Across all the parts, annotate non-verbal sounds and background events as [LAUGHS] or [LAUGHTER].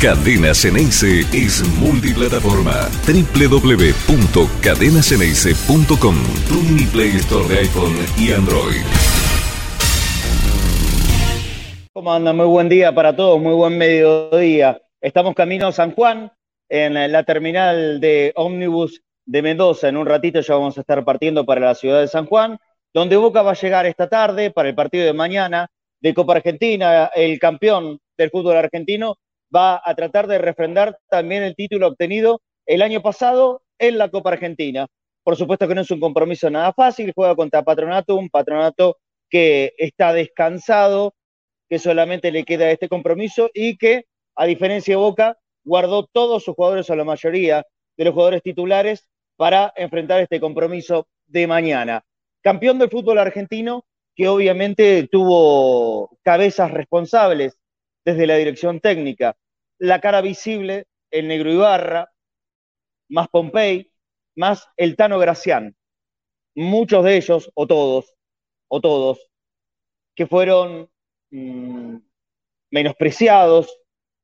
Cadena Ceneice es multiplataforma. www.cadenaceneice.com Tu mini Play Store de iPhone y Android. ¿Cómo andan? Muy buen día para todos, muy buen mediodía. Estamos camino a San Juan, en la terminal de ómnibus de Mendoza. En un ratito ya vamos a estar partiendo para la ciudad de San Juan, donde Boca va a llegar esta tarde para el partido de mañana de Copa Argentina. El campeón del fútbol argentino va a tratar de refrendar también el título obtenido el año pasado en la Copa Argentina. Por supuesto que no es un compromiso nada fácil, juega contra Patronato, un Patronato que está descansado, que solamente le queda este compromiso y que, a diferencia de Boca, guardó todos sus jugadores o la mayoría de los jugadores titulares para enfrentar este compromiso de mañana. Campeón del fútbol argentino que obviamente tuvo cabezas responsables desde la dirección técnica. La cara visible, el negro Ibarra, más Pompey, más el Tano Gracián. Muchos de ellos, o todos, o todos, que fueron mm, menospreciados,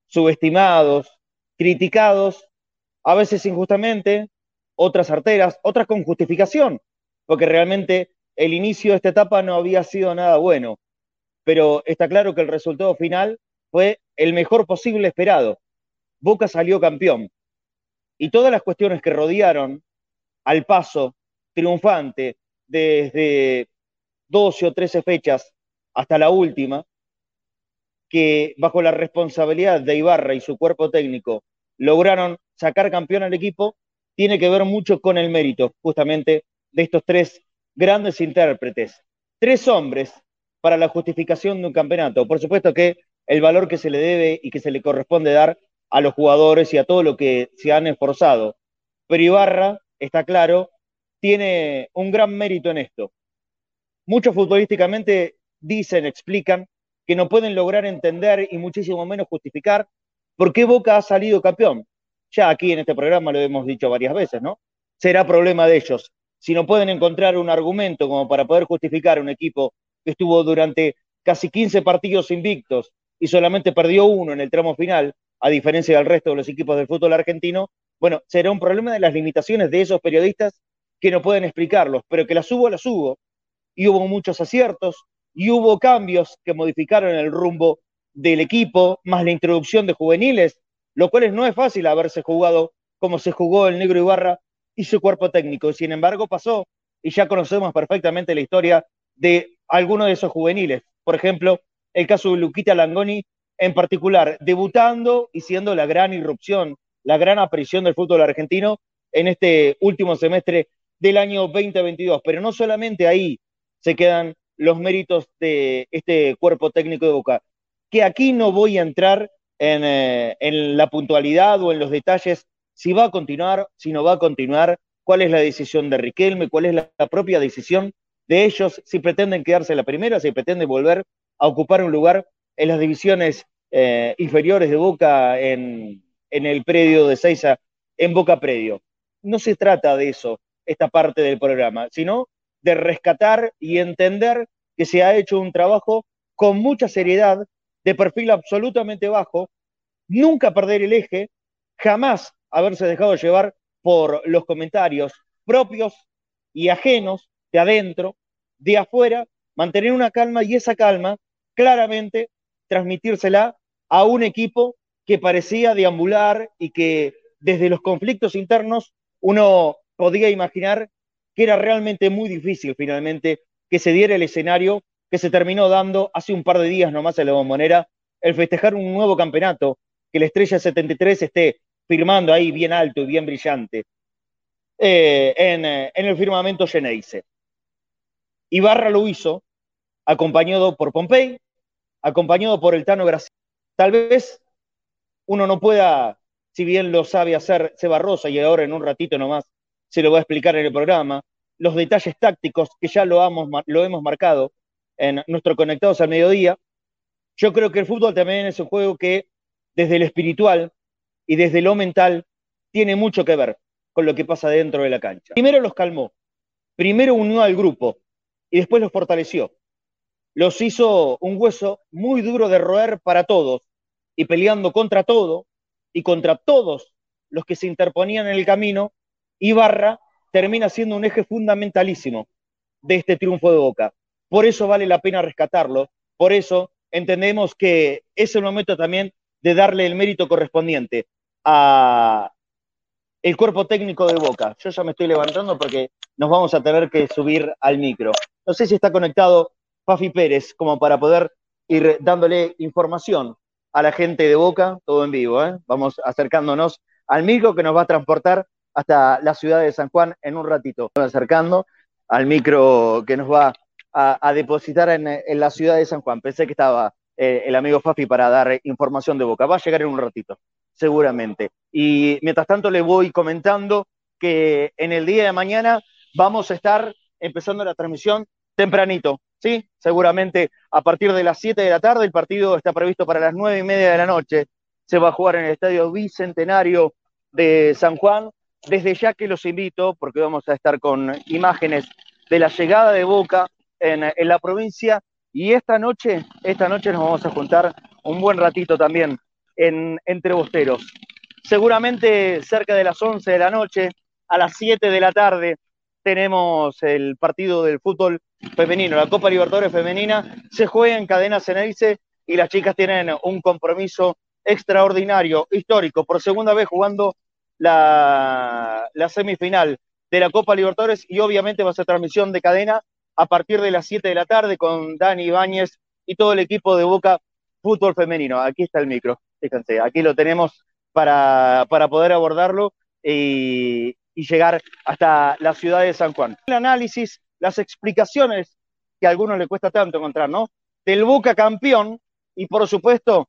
subestimados, criticados, a veces injustamente, otras arteras, otras con justificación, porque realmente el inicio de esta etapa no había sido nada bueno, pero está claro que el resultado final fue el mejor posible esperado. Boca salió campeón. Y todas las cuestiones que rodearon al paso triunfante desde 12 o 13 fechas hasta la última, que bajo la responsabilidad de Ibarra y su cuerpo técnico lograron sacar campeón al equipo, tiene que ver mucho con el mérito justamente de estos tres grandes intérpretes. Tres hombres para la justificación de un campeonato. Por supuesto que el valor que se le debe y que se le corresponde dar a los jugadores y a todo lo que se han esforzado. Pero Ibarra, está claro, tiene un gran mérito en esto. Muchos futbolísticamente dicen, explican que no pueden lograr entender y muchísimo menos justificar por qué Boca ha salido campeón. Ya aquí en este programa lo hemos dicho varias veces, ¿no? Será problema de ellos. Si no pueden encontrar un argumento como para poder justificar un equipo que estuvo durante casi 15 partidos invictos, y solamente perdió uno en el tramo final, a diferencia del resto de los equipos del fútbol argentino, bueno, será un problema de las limitaciones de esos periodistas que no pueden explicarlos, pero que las hubo, las hubo. Y hubo muchos aciertos, y hubo cambios que modificaron el rumbo del equipo, más la introducción de juveniles, lo cual no es fácil haberse jugado como se jugó el Negro Ibarra y su cuerpo técnico. Sin embargo, pasó, y ya conocemos perfectamente la historia de algunos de esos juveniles. Por ejemplo, el caso de Luquita Langoni en particular, debutando y siendo la gran irrupción, la gran aparición del fútbol argentino en este último semestre del año 2022. Pero no solamente ahí se quedan los méritos de este cuerpo técnico de Boca, que aquí no voy a entrar en, eh, en la puntualidad o en los detalles si va a continuar, si no va a continuar, cuál es la decisión de Riquelme, cuál es la, la propia decisión de ellos, si pretenden quedarse la primera, si pretenden volver a ocupar un lugar en las divisiones eh, inferiores de Boca en, en el predio de Seiza, en Boca Predio. No se trata de eso, esta parte del programa, sino de rescatar y entender que se ha hecho un trabajo con mucha seriedad, de perfil absolutamente bajo, nunca perder el eje, jamás haberse dejado llevar por los comentarios propios y ajenos de adentro, de afuera, mantener una calma y esa calma claramente transmitírsela a un equipo que parecía deambular y que desde los conflictos internos uno podía imaginar que era realmente muy difícil finalmente que se diera el escenario que se terminó dando hace un par de días nomás en la bombonera, el festejar un nuevo campeonato, que la estrella 73 esté firmando ahí bien alto y bien brillante eh, en, eh, en, el firmamento Geneise. Ibarra lo hizo, acompañado por Pompey, acompañado por el Tano Gracia. Tal vez uno no pueda, si bien lo sabe hacer Seba Rosa y ahora en un ratito nomás se lo va a explicar en el programa, los detalles tácticos que ya lo, hemos, lo hemos marcado en nuestro Conectados al Mediodía. Yo creo que el fútbol también es un juego que desde lo espiritual y desde lo mental tiene mucho que ver con lo que pasa dentro de la cancha. Primero los calmó, primero unió al grupo y después los fortaleció los hizo un hueso muy duro de roer para todos y peleando contra todo, y contra todos los que se interponían en el camino, Ibarra termina siendo un eje fundamentalísimo de este triunfo de Boca. Por eso vale la pena rescatarlo, por eso entendemos que es el momento también de darle el mérito correspondiente a el cuerpo técnico de Boca. Yo ya me estoy levantando porque nos vamos a tener que subir al micro. No sé si está conectado Fafi Pérez como para poder ir dándole información a la gente de Boca, todo en vivo. ¿eh? Vamos acercándonos al micro que nos va a transportar hasta la ciudad de San Juan en un ratito. Acercando al micro que nos va a, depositar en, la ciudad de San Juan. Pensé que estaba eh, el amigo Fafi para dar información de Boca. Va a llegar en un ratito, seguramente. Y mientras tanto le voy comentando que en el día de mañana vamos a estar empezando la transmisión tempranito, ¿sí? Seguramente a partir de las 7 de la tarde, el partido está previsto para las 9 y media de la noche. Se va a jugar en el Estadio Bicentenario de San Juan. Desde ya que los invito, porque vamos a estar con imágenes de la llegada de Boca en, la provincia. Y esta noche, esta noche nos vamos a juntar un buen ratito también en, entre bosteros. Seguramente cerca de las 11 de la noche, a las 7 de la tarde, tenemos el partido del fútbol femenino, la Copa Libertadores femenina. Se juega en cadena Ceneice y las chicas tienen un compromiso extraordinario, histórico, por segunda vez jugando la, semifinal de la Copa Libertadores y obviamente va a ser transmisión de cadena a partir de las 7 de la tarde con Dani Ibáñez y todo el equipo de Boca Fútbol Femenino. Aquí está el micro, fíjense, aquí lo tenemos para, para poder abordarlo y, y, llegar hasta la ciudad de San Juan. El análisis, las explicaciones que a algunos le cuesta tanto encontrar, ¿no? Del Boca campeón y por supuesto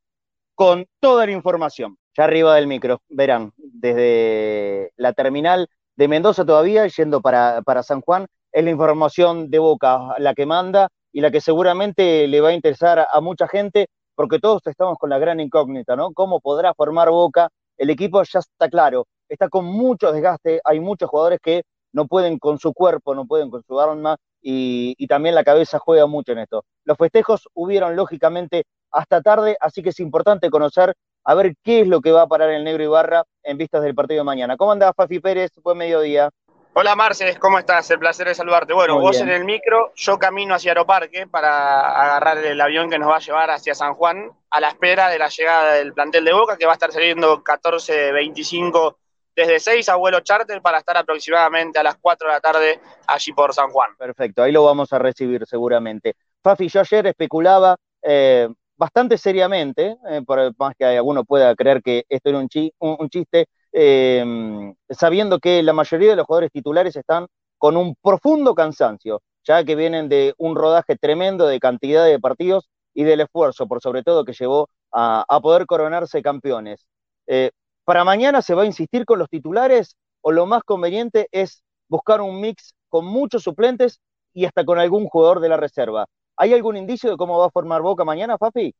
con toda la información. Ya arriba del micro, verán, desde la terminal de Mendoza todavía, yendo para, para San Juan, es la información de Boca la que manda y la que seguramente le va a interesar a mucha gente, porque todos estamos con la gran incógnita, ¿no? ¿Cómo podrá formar Boca? El equipo ya está claro, está con mucho desgaste, hay muchos jugadores que no pueden con su cuerpo, no pueden con su arma y, y también la cabeza juega mucho en esto. Los festejos hubieron lógicamente hasta tarde, así que es importante conocer a ver qué es lo que va a parar el negro Ibarra en vistas del partido de mañana. ¿Cómo anda Fafi Pérez? Buen mediodía. Hola Marces, ¿cómo estás? El placer de saludarte. Bueno, vos en el micro, yo camino hacia Aeroparque para agarrar el avión que nos va a llevar hacia San Juan a la espera de la llegada del plantel de Boca que va a estar saliendo 14.25 desde 6 a vuelo charter para estar aproximadamente a las 4 de la tarde allí por San Juan. Perfecto, ahí lo vamos a recibir seguramente. Fafi, yo ayer especulaba eh, bastante seriamente, eh, por más que alguno pueda creer que esto era un, chiste, Em, sabiendo que la mayoría de los jugadores titulares están con un profundo cansancio, ya que vienen de un rodaje tremendo de cantidad de partidos y del esfuerzo, por sobre todo, que llevó a, poder coronarse campeones. Eh, ¿Para mañana se va a insistir con los titulares o lo más conveniente es buscar un mix con muchos suplentes y hasta con algún jugador de la reserva? ¿Hay algún indicio de cómo va a formar Boca mañana, Fafi?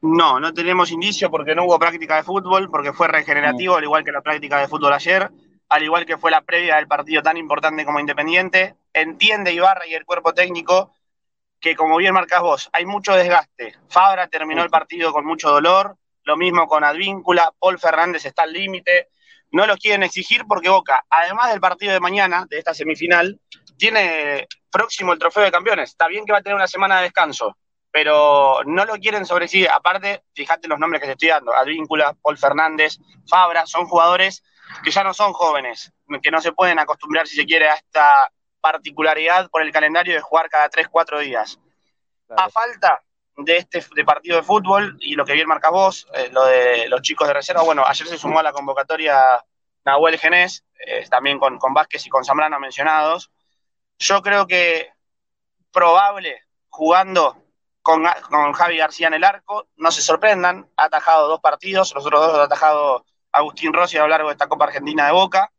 No, no tenemos indicio porque no hubo práctica de fútbol, porque fue regenerativo, al igual que la práctica de fútbol ayer, al igual que fue la previa del partido tan importante como Independiente. Entiende Ibarra y el cuerpo técnico que, como bien marcas vos, hay mucho desgaste. Fabra terminó el partido con mucho dolor, lo mismo con Advíncula, Paul Fernández está al límite. No lo quieren exigir porque Boca, además del partido de mañana, de esta semifinal, tiene próximo el trofeo de campeones. Está bien que va a tener una semana de descanso, pero no lo quieren sobre sí. Aparte, fíjate los nombres que te estoy dando, Advíncula, Paul Fernández, Fabra, son jugadores que ya no son jóvenes, que no se pueden acostumbrar, si se quiere, a esta particularidad por el calendario de jugar cada 3, 4 días. A falta de este de partido de fútbol y lo que bien marca vos, eh, lo de los chicos de reserva, bueno, ayer se sumó a la convocatoria Nahuel Genés, eh, también con, con Vázquez y con Zambrano mencionados. Yo creo que probable jugando con, Javi García en el arco. No se sorprendan, ha atajado dos partidos, los otros dos ha atajado Agustín Rossi a lo largo de esta Copa Argentina de Boca.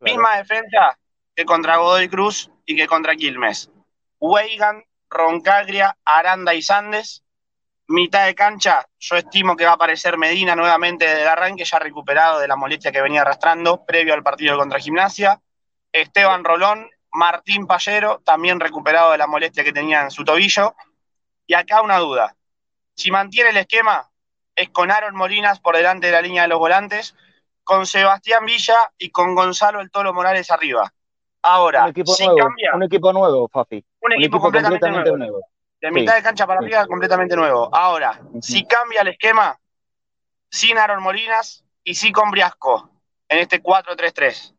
Misma defensa que contra Godoy Cruz y que contra Quilmes. Weigan, Roncagria, Aranda y Sandes. Mitad de cancha, yo estimo que va a aparecer Medina nuevamente desde el arranque, ya recuperado de la molestia que venía arrastrando previo al partido contra Gimnasia. Esteban Rolón, Martín Pallero, también recuperado de la molestia que tenía en su tobillo. Y acá una duda. Si mantiene el esquema, es con Aaron Molinas por delante de la línea de los volantes, con Sebastián Villa y con Gonzalo El Tolo Morales arriba. Ahora, un equipo nuevo, cambia, un equipo nuevo, Fafi. Un, equipo, completamente, nuevo. De mitad de cancha para arriba, completamente nuevo. Ahora, si cambia el esquema, sin Aaron Molinas y sí con Briasco, en este 4-3-3.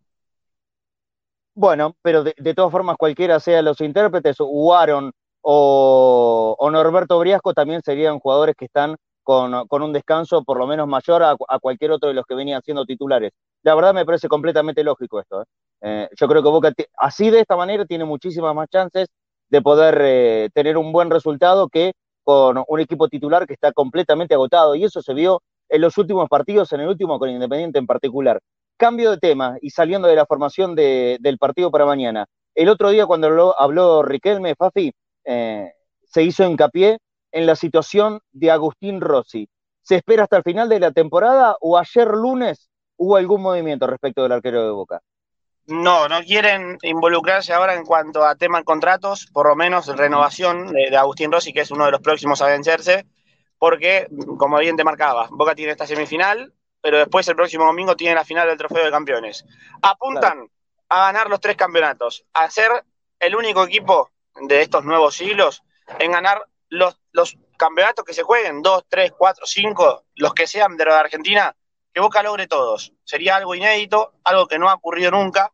Bueno, pero de, todas formas, cualquiera sea los intérpretes, o Aaron o, Norberto Briasco, también serían jugadores que están con, un descanso por lo menos mayor a, cualquier otro de los que venían siendo titulares. La verdad me parece completamente lógico esto. ¿eh? Eh, yo creo que Boca, así de esta manera, tiene muchísimas más chances de poder eh, tener un buen resultado que con un equipo titular que está completamente agotado. Y eso se vio en los últimos partidos, en el último con Independiente en particular. Cambio de tema y saliendo de la formación del partido para mañana. El otro día cuando habló, Riquelme, Fafi, eh, se hizo hincapié en la situación de Agustín Rossi. ¿Se espera hasta el final de la temporada o ayer lunes hubo algún movimiento respecto del arquero de Boca? No, no quieren involucrarse ahora en cuanto a tema de contratos, por lo menos renovación de, Agustín Rossi, que es uno de los próximos a vencerse, porque, como bien te marcaba, Boca tiene esta semifinal, pero después el próximo domingo tiene la final del Trofeo de Campeones. Apuntan a ganar los tres campeonatos, a ser el único equipo de estos nuevos siglos en ganar los, los campeonatos que se jueguen, dos, tres, cuatro, cinco, los que sean de la Argentina, que Boca logre todos. Sería algo inédito, algo que no ha ocurrido nunca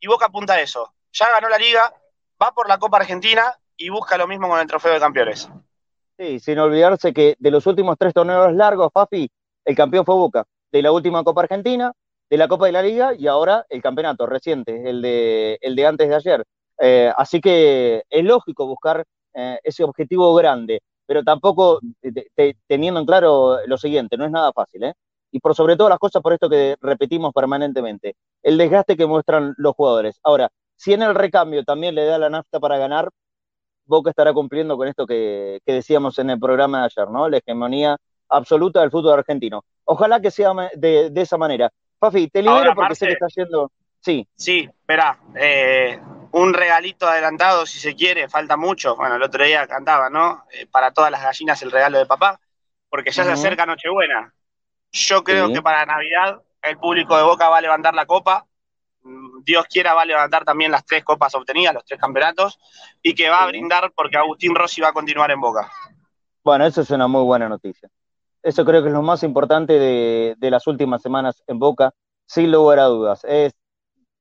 y Boca apunta a eso. Ya ganó la liga, va por la Copa Argentina y busca lo mismo con el trofeo de campeones. Sí, sin olvidarse que de los últimos tres torneos largos, Fafi, el campeón fue Boca. De la última Copa Argentina, de la Copa de la Liga y ahora el campeonato reciente, el de, el de antes de ayer. Eh, así que es lógico buscar eh, ese objetivo grande, pero tampoco teniendo en claro lo siguiente, no es nada fácil, ¿eh? Y por sobre todas las cosas, por esto que repetimos permanentemente, el desgaste que muestran los jugadores. Ahora, si en el recambio también le da la nafta para ganar, Boca estará cumpliendo con esto que, decíamos en el programa de ayer, ¿no? La hegemonía absoluta del fútbol argentino. Ojalá que sea de, esa manera. Fafi, te libero porque sé que está yendo. Sí. Sí, espera. Eh, un regalito adelantado, si se quiere, falta mucho. Bueno, el otro día cantaba, ¿no? Eh, para todas las gallinas el regalo de papá, porque ya se acerca Nochebuena. Yo creo que para Navidad el público de Boca va a levantar la copa. Dios quiera va a levantar también las tres copas obtenidas, los tres campeonatos, y que va a brindar porque Agustín Rossi va a continuar en Boca. Bueno, eso es una muy buena noticia. Eso creo que es lo más importante de, las últimas semanas en Boca, sin lugar a dudas. Es,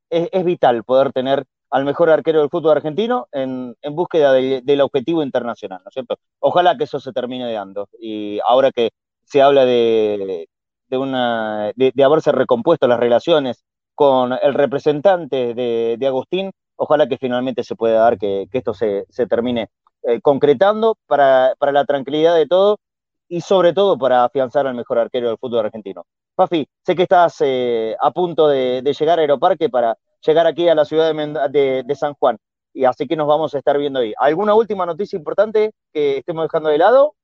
es, vital poder tener al mejor arquero del fútbol argentino en, búsqueda del objetivo internacional, ¿no es cierto? Ojalá que eso se termine dando. Y ahora que se habla de, de, una, de, haberse recompuesto las relaciones con el representante de, Agustín, ojalá que finalmente se pueda dar que, esto se, termine eh, concretando para, la tranquilidad de todo y sobre todo para afianzar al mejor arquero del fútbol argentino. Fafi, sé que estás eh, a punto de, llegar a Aeroparque para llegar aquí a la ciudad de, de, San Juan, y así que nos vamos a estar viendo ahí. ¿Alguna última noticia importante que estemos dejando de lado?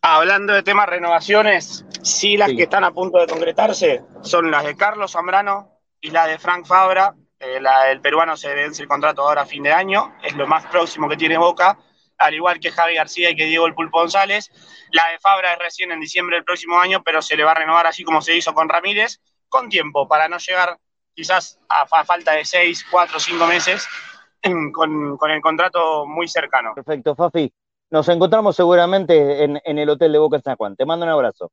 Hablando de temas renovaciones, sí las que están a punto de concretarse son las de Carlos Zambrano y la de Frank Fabra. Eh, la, el peruano se vence el contrato ahora a fin de año, es lo más próximo que tiene Boca, al igual que Javi García y que Diego El Pulpo González. La de Fabra es recién en diciembre del próximo año, pero se le va a renovar así como se hizo con Ramírez, con tiempo, para no llegar quizás a, falta de seis, cuatro, cinco meses [CLEARS THROAT] con, con el contrato muy cercano. Perfecto, Fafi. Nos encontramos seguramente en, el Hotel de Boca en San Juan. Te mando un abrazo.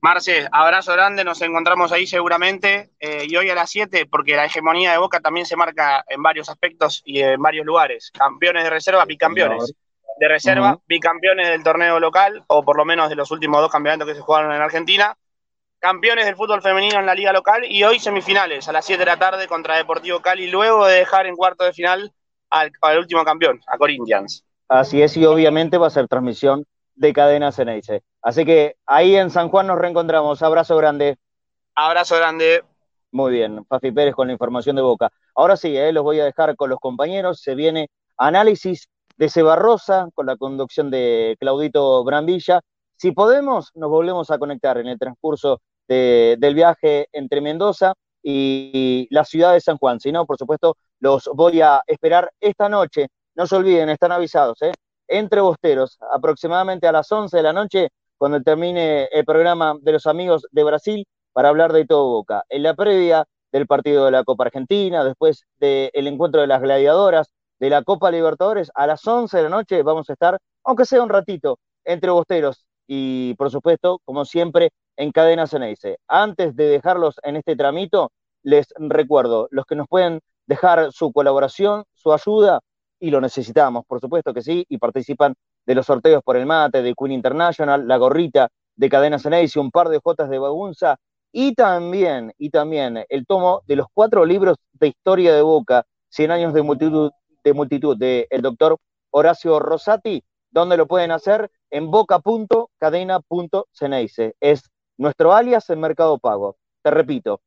Marce, abrazo grande, nos encontramos ahí seguramente. Eh, y hoy a las 7, porque la hegemonía de Boca también se marca en varios aspectos y en varios lugares. Campeones de reserva, bicampeones. De reserva, bicampeones del torneo local, o por lo menos de los últimos dos campeonatos que se jugaron en Argentina. Campeones del fútbol femenino en la liga local y hoy semifinales a las 7 de la tarde contra Deportivo Cali, luego de dejar en cuarto de final al, al último campeón, a Corinthians. Así es, y obviamente va a ser transmisión de Cadena Ceneice. Así que ahí en San Juan nos reencontramos. Abrazo grande. Abrazo grande. Muy bien, Fafi Pérez con la información de Boca. Ahora sí, eh, los voy a dejar con los compañeros. Se viene análisis de Cebarrosa con la conducción de Claudito Brandilla. Si podemos, nos volvemos a conectar en el transcurso del viaje entre Mendoza y la ciudad de San Juan. Si no, por supuesto, los voy a esperar esta noche no se olviden, están avisados, ¿eh? Entre Bosteros, aproximadamente a las 11 de la noche, cuando termine el programa de los amigos de Brasil para hablar de todo Boca. En la previa del partido de la Copa Argentina, después del encuentro de las gladiadoras, de la Copa Libertadores, a las 11 de la noche vamos a estar, aunque sea un ratito, entre bosteros y, por supuesto, como siempre, en Cadena Ceneice. Antes de dejarlos en este tramito, les recuerdo, los que nos pueden dejar su colaboración, su ayuda, y lo necesitamos, por supuesto que sí, y participan de los sorteos por el mate, de Queen International, la gorrita de Cadena Ceneice, un par de jotas de Bagunza, y también, y también el tomo de los cuatro libros de historia de Boca, 100 años de multitud, de multitud, de el doctor Horacio Rosati, donde lo pueden hacer en boca.cadena.ceneice. Es nuestro alias en Mercado Pago. Te repito,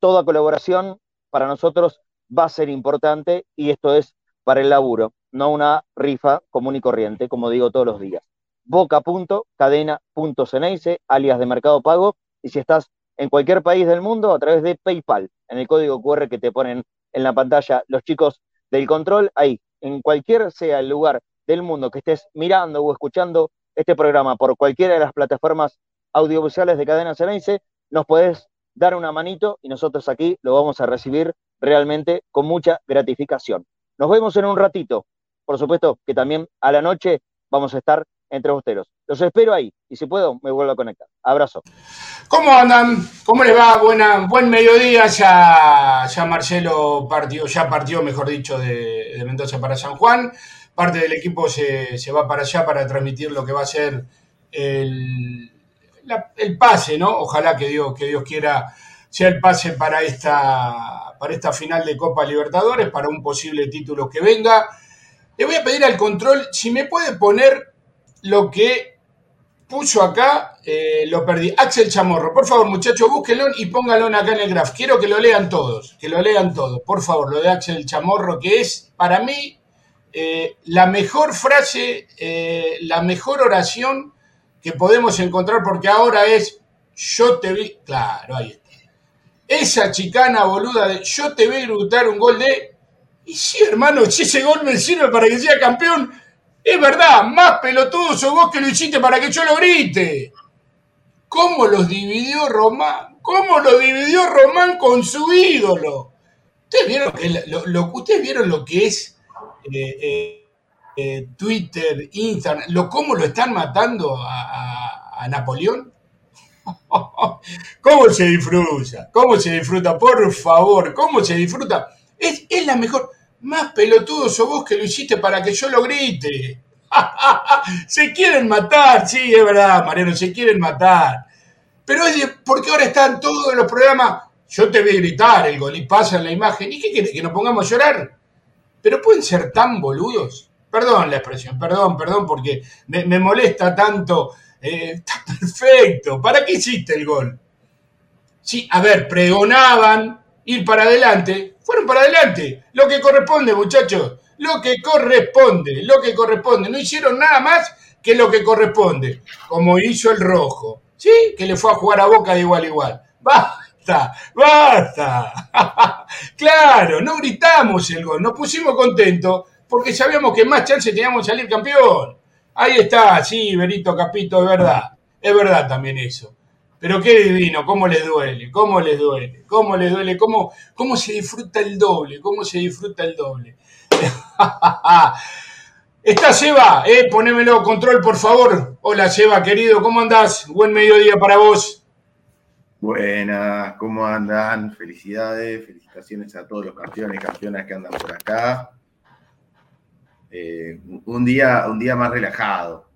toda colaboración para nosotros va a ser importante y esto es para el laburo, no una rifa común y corriente, como digo todos los días. boca.cadena.ceneice, alias de Mercado Pago, y si estás en cualquier país del mundo, a través de PayPal, en el código QR que te ponen en la pantalla los chicos del control, ahí, en cualquier sea el lugar del mundo que estés mirando o escuchando este programa por cualquiera de las plataformas audiovisuales de Cadena Ceneice, nos podés dar una manito y nosotros aquí lo vamos a recibir realmente con mucha gratificación. Nos vemos en un ratito. Por supuesto que también a la noche vamos a estar entre bosteros. Los espero ahí y si puedo me vuelvo a conectar. Abrazo. ¿Cómo andan? ¿Cómo les va? Buena, buen mediodía. Ya, ya Marcelo partió, ya partió, mejor dicho, de, Mendoza para San Juan. Parte del equipo se, se, va para allá para transmitir lo que va a ser el, el pase, ¿no? Ojalá que Dios, que Dios quiera sea el pase para esta, para esta final de Copa Libertadores, para un posible título que venga. Le voy a pedir al control si me puede poner lo que puso acá, eh, lo perdí. Axel Chamorro, por favor, muchachos, búsquenlo y pónganlo acá en el graph. Quiero que lo lean todos, que lo lean todos, por favor, lo de Axel Chamorro, que es para mí eh, la mejor frase, eh, la mejor oración que podemos encontrar, porque ahora es yo te vi. Claro, ahí está. Esa chicana boluda de yo te vi gritar un gol de. Y sí, hermano, si ese gol me sirve para que sea campeón, es verdad, más pelotudo sos vos que lo hiciste para que yo lo grite. ¿Cómo los dividió Román? ¿Cómo lo dividió Román con su ídolo? ¿Ustedes vieron, lo, lo, ¿ustedes vieron lo que es eh, eh, eh, Twitter, Instagram, lo, cómo lo están matando a, a, a Napoleón? ¿Cómo se disfruta? ¿Cómo se disfruta? Por favor, ¿cómo se disfruta? Es, la mejor. Más pelotudo sos vos que lo hiciste para que yo lo grite. [LAUGHS] se quieren matar, sí, es verdad, Mariano, se quieren matar. Pero es porque ahora están todos los programas. Yo te a gritar el gol y pasa en la imagen. ¿Y qué quieres? ¿Que nos pongamos a llorar? Pero pueden ser tan boludos. Perdón la expresión, perdón, perdón, porque me molesta tanto. Está [LAUGHS] perfecto. ¿Para qué hiciste el gol? Sí, a ver, pregonaban ir para adelante. Fueron para adelante. Lo que corresponde, muchachos. Lo que corresponde, lo que corresponde. No hicieron nada más que lo que corresponde. Como hizo el rojo. ¿Sí? Que le fue a jugar a boca de igual a igual. Basta, basta. [LAUGHS] claro, no gritamos el gol. Nos pusimos contentos porque sabíamos que más chance teníamos de salir campeón. Ahí está, sí, Berito Capito, es verdad. Es verdad también eso. Pero qué divino, cómo les duele, cómo les duele, cómo les duele, cómo, cómo se disfruta el doble, cómo se disfruta el doble. [LAUGHS] Está Seba, eh, ponémelo control, por favor. Hola Seba, querido, ¿cómo andás? Buen mediodía para vos. Buenas, ¿cómo andan? Felicidades, felicitaciones a todos los campeones y campeonas que andan por acá. Eh, un, día, un día más relajado.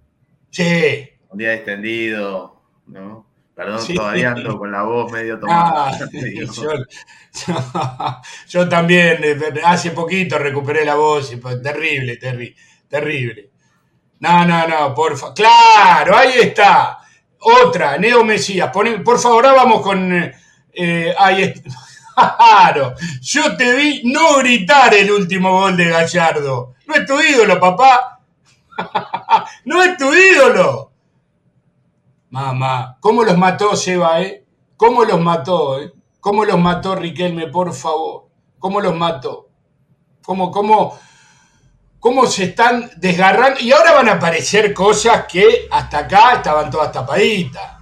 Sí. Un día extendido, ¿no? Perdón, sí. todavía ando con la voz medio tomada. Ah, [LAUGHS] [LAUGHS] medio... Yo, yo, [LAUGHS] yo, también, eh, hace poquito recuperé la voz, y terrible, terrible, terrible. No, no, no, por favor. Claro, ahí está. Otra, Neo Mesías. Por favor, ahora vamos con. Eh, ahí está. Claro, yo te vi no gritar el último gol de Gallardo. No es tu ídolo, papá. [LAUGHS] no es tu ídolo. Mamá, ¿cómo los mató Seba, eh? ¿Cómo los mató, eh? ¿Cómo los mató Riquelme, por favor? ¿Cómo los mató? ¿Cómo, cómo, cómo se están desgarrando. Y ahora van a aparecer cosas que hasta acá estaban todas tapaditas,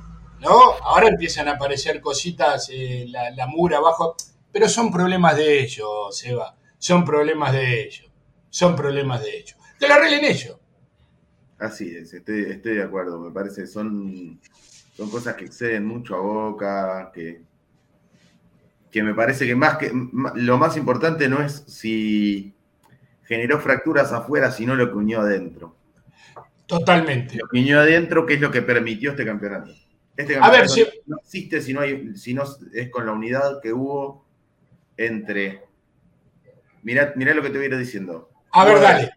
¿no? Ahora empiezan a aparecer cositas, eh, la, la mura abajo, pero son problemas de ellos, Seba. Son problemas de ellos. Son problemas de ellos. Que lo arreglen ellos. Así es, estoy, estoy de acuerdo. Me parece son, son cosas que exceden mucho a Boca, que, que me parece que más que lo más importante no es si generó fracturas afuera, sino lo que unió adentro. Totalmente. Lo que unió adentro, que es lo que permitió este campeonato. Este A ver, si- no existe si no, hay, si no es con la unidad que hubo entre. Mirá, mirá lo que te voy a ir diciendo. A ver, dale.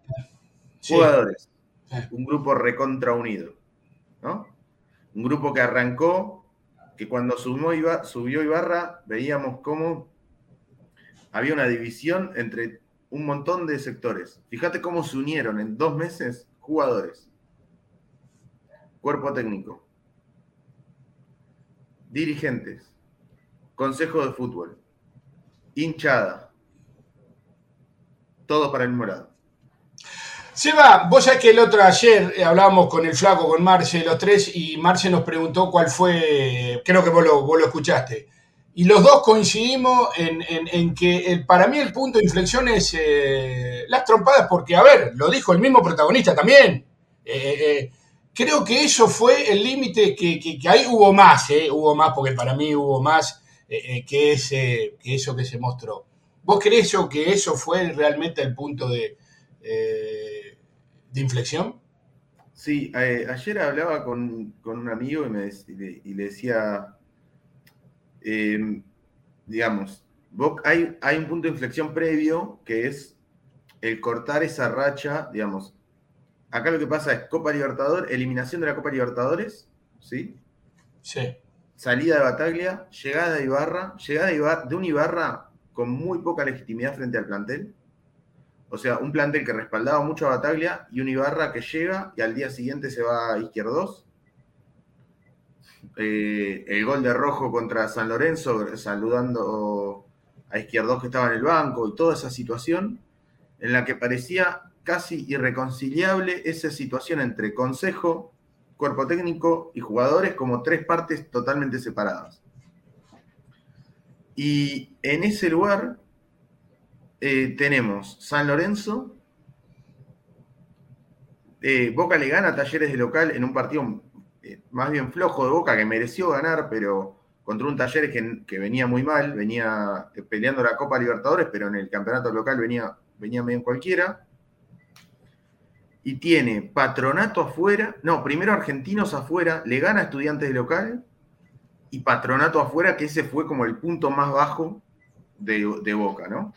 Jugadores. Sí. Un grupo recontra unido. ¿no? Un grupo que arrancó, que cuando Iba- subió Ibarra, veíamos cómo había una división entre un montón de sectores. Fíjate cómo se unieron en dos meses jugadores, cuerpo técnico, dirigentes, consejo de fútbol, hinchada, todo para el morado. Seba, vos sabés que el otro ayer eh, hablábamos con el flaco, con Marce, los tres, y Marce nos preguntó cuál fue, creo que vos lo, escuchaste. Y los dos coincidimos en, que para mí el punto de inflexión es eh, las trompadas, porque, a ver, lo dijo el mismo protagonista también. Eh, creo que eso fue el límite que, que- ahí hubo más, eh, hubo más, porque para mí hubo más eh, eh, que, ese, que eso que se mostró. ¿Vos crees que eso fue realmente el punto de, eh, de inflexión? Sí, ayer hablaba con, con un amigo y, me, y le, decía, eh, digamos, hay, hay un punto de inflexión previo que es el cortar esa racha, digamos. Acá lo que pasa es Copa Libertadores, eliminación de la Copa Libertadores, ¿sí? Sí. salida de Bataglia, llegada de Ibarra, llegada de, Ibar- de un Ibarra con muy poca legitimidad frente al plantel. O sea, un plantel que respaldaba mucho a Bataglia y un Ibarra que llega y al día siguiente se va a Izquierdos. Eh, el gol de Rojo contra San Lorenzo, saludando a Izquierdos que estaba en el banco y toda esa situación en la que parecía casi irreconciliable esa situación entre consejo, cuerpo técnico y jugadores como tres partes totalmente separadas. Y en ese lugar eh, tenemos San Lorenzo, eh, Boca le gana Talleres de local en un partido eh, más bien flojo de Boca que mereció ganar, pero contra un Talleres que, venía muy mal, venía peleando la Copa Libertadores, pero en el campeonato local venía, venía medio cualquiera y tiene Patronato afuera, no, primero Argentinos afuera, le gana a Estudiantes de local y Patronato afuera, que ese fue como el punto más bajo de, de Boca, ¿no?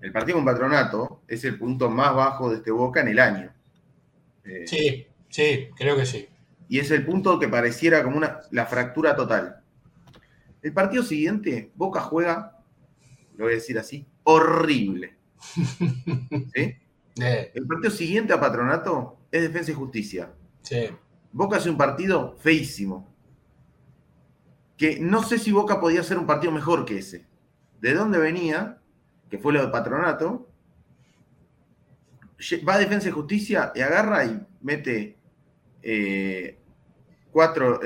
El partido con Patronato es el punto más bajo de este Boca en el año. Eh, Sí, sí, creo que sí. y es el punto que pareciera como una, la fractura total. El partido siguiente, Boca juega, lo voy a decir así, horrible. [LAUGHS] ¿Sí? Eh, El partido siguiente a Patronato es Defensa y Justicia. sí. Boca hace un partido feísimo. Que no sé si Boca podía hacer un partido mejor que ese. ¿De dónde venía? Que fue lo de Patronato. Va a Defensa y Justicia y agarra y mete eh, cuatro.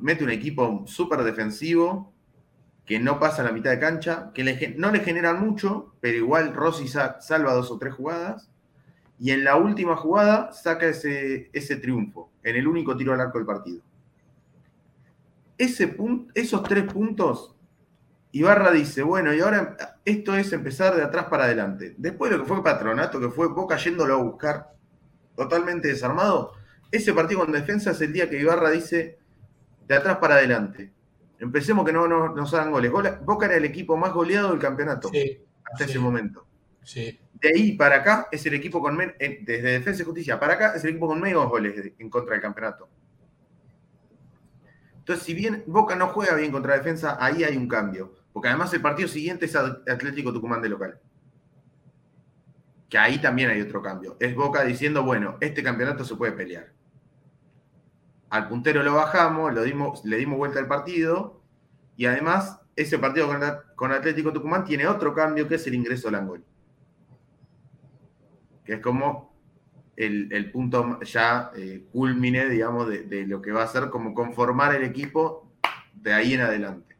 mete un equipo súper defensivo que no pasa la mitad de cancha, que no le generan mucho, pero igual Rossi sa- salva dos o tres jugadas. Y en la última jugada saca ese, ese triunfo, en el único tiro al arco del partido. Ese esos tres puntos, Ibarra dice, bueno, y ahora esto es empezar de atrás para adelante. Después de lo que fue Patronato, que fue Boca yéndolo a buscar totalmente desarmado, ese partido con defensa es el día que Ibarra dice, de atrás para adelante. Empecemos que no, no- nos hagan goles. Boca era el equipo más goleado del campeonato Sí, hasta sí. ese momento. sí. De ahí para acá es el equipo con men- eh, desde Defensa y Justicia para acá es el equipo con menos goles en contra del campeonato. Entonces, si bien Boca no juega bien contra Defensa, ahí hay un cambio. Porque además el partido siguiente es At- Atlético Tucumán de local. Que ahí también hay otro cambio. Es Boca diciendo, bueno, este campeonato se puede pelear. Al puntero lo bajamos, lo dimos, le dimos vuelta al partido. Y además, ese partido con, con Atlético Tucumán tiene otro cambio que es el ingreso de Langoni que es como el, punto ya eh, culmine, digamos, de, lo que va a ser como conformar el equipo de ahí en adelante.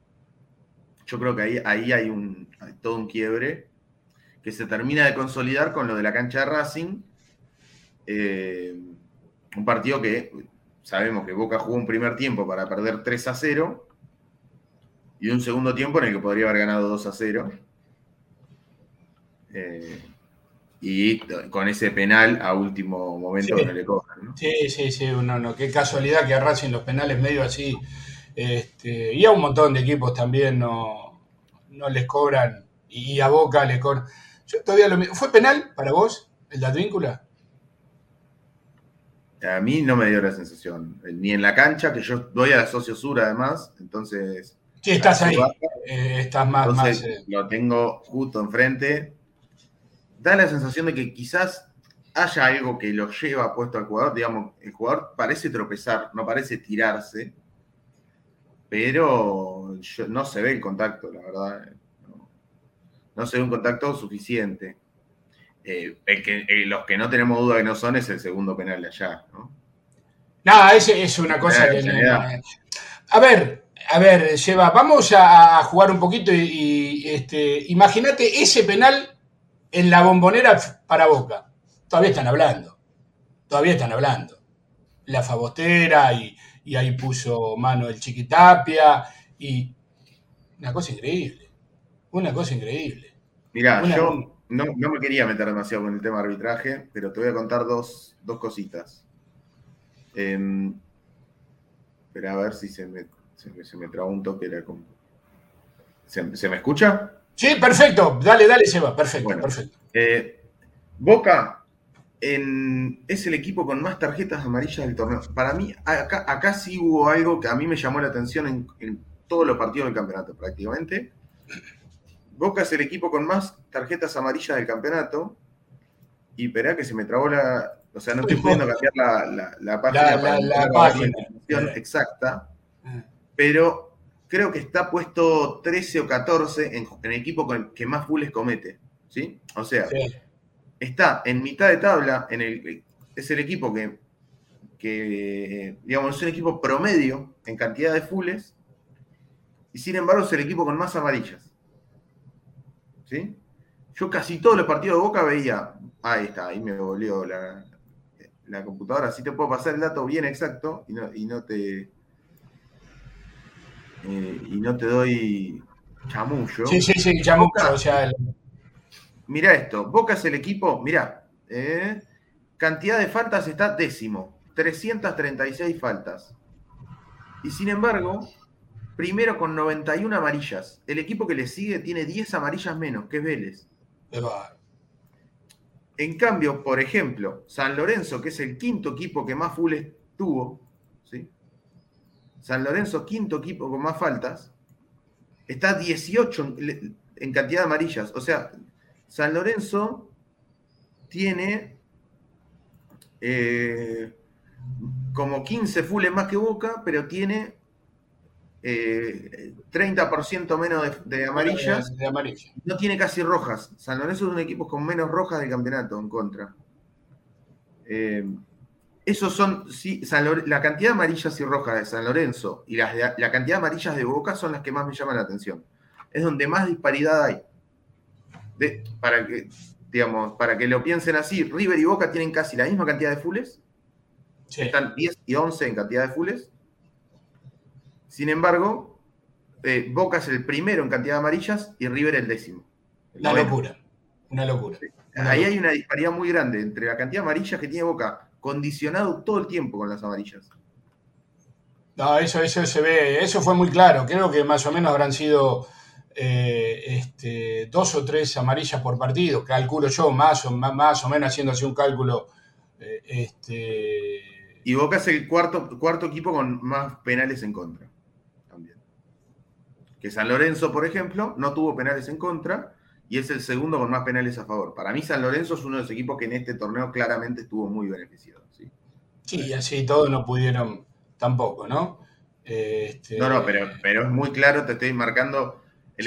Yo creo que ahí, ahí hay, un, todo un quiebre que se termina de consolidar con lo de la cancha de Racing. Eh, un partido que sabemos que Boca jugó un primer tiempo para perder 3 a 0 y un segundo tiempo en el que podría haber ganado 2 a 0. Eh, y con ese penal a último momento que no le cobran. Sí, sí, sí, no, no, qué casualidad que a Racing los penales medio así, este, y a un montón de equipos también no, no les cobran, y a Boca le cobran. Yo todavía lo ¿Fue penal para vos, el de Advíncula? A mí no me dio la sensación, ni en la cancha, que yo doy a la socio sur además, entonces... Sí, estás ahí, eh, estás más... más eh. Lo tengo justo enfrente, da la sensación de que quizás haya algo que lo lleva puesto al jugador. Digamos, el jugador parece tropezar, no parece tirarse, pero no se ve el contacto, la verdad. No, se ve un contacto suficiente. Eh, el que, eh, los que no tenemos duda que no son es el segundo penal de allá, ¿no? No, ese es una cosa que... a ver, a ver, lleva, vamos a, jugar un poquito y, este, imagínate ese penal en la bombonera para Boca. Todavía están hablando. Todavía están hablando. La Fabostera y, ahí puso mano el Chiquitapia y una cosa increíble. Una cosa increíble. Mirá, yo no, me quería meter demasiado con el tema de arbitraje, pero te voy a contar dos, cositas. Eh, pero a ver si se me, se me, se me traba un toque. Era como... ¿Se me escucha? Sí, perfecto. Dale, dale, Seba. Perfecto, perfecto. Eh, Boca es el equipo con más tarjetas amarillas del torneo. Para mí, acá, sí hubo algo que a mí me llamó la atención en, todos los partidos del campeonato, prácticamente. Boca es el equipo con más tarjetas amarillas del campeonato. Y espera que se me trabó la. O sea, no estoy pudiendo cambiar la, la, página la, la página. exacta. Ah. Pero creo que está puesto 13 o 14 en, el equipo con que más fulls comete. ¿sí? O sea, está en mitad de tabla, en el, es el equipo que, que, digamos, es un equipo promedio en cantidad de fulls, y sin embargo es el equipo con más amarillas. ¿Sí? Yo casi todos los partidos de Boca veía, ahí está, ahí me volvió la, la computadora, así te puedo pasar el dato bien exacto y no te eh, y no te doy chamullo. Sí, sí, sí, chamullo. O sea, Mira esto, Boca es el equipo, mira, eh, cantidad de faltas está décimo, 336 faltas. Y sin embargo, primero con 91 amarillas. El equipo que le sigue tiene 10 amarillas menos, que es Vélez. En cambio, por ejemplo, San Lorenzo, que es el quinto equipo que más fulles tuvo, San Lorenzo, quinto equipo con más faltas, está 18 en, cantidad de amarillas. O sea, San Lorenzo tiene eh, como 15 fulles más que Boca, pero tiene 30% eh, menos de, amarillas. No tiene casi rojas. San Lorenzo es un equipo con menos rojas del campeonato en contra. Eh, esos son, sí, la cantidad de amarillas y rojas de San Lorenzo y la cantidad de amarillas de Boca son las que más me llaman la atención. Es donde más disparidad hay. para, que, digamos, para que lo piensen así, River y Boca tienen casi la misma cantidad de fules. Están 10 y 11 en cantidad de fules. Sin embargo, eh, Boca es el primero en cantidad de amarillas y River el décimo. una locura. Una locura. Ahí hay una disparidad muy grande entre la cantidad de amarillas que tiene Boca condicionado todo el tiempo con las amarillas. No, eso, eso se ve, eso fue muy claro. Creo que más o menos habrán sido eh, este, dos o tres amarillas por partido, calculo yo, más o, más, o menos haciendo así un cálculo. Eh, este... Y Boca es el cuarto, cuarto equipo con más penales en contra. Que San Lorenzo, por ejemplo, no tuvo penales en contra y es el segundo con más penales a favor. Para mí San Lorenzo es uno de los equipos que en este torneo claramente estuvo muy beneficiado. Sí, sí así todos no pudieron tampoco, ¿no? Este... No, no, pero, pero es muy claro, te estoy marcando el,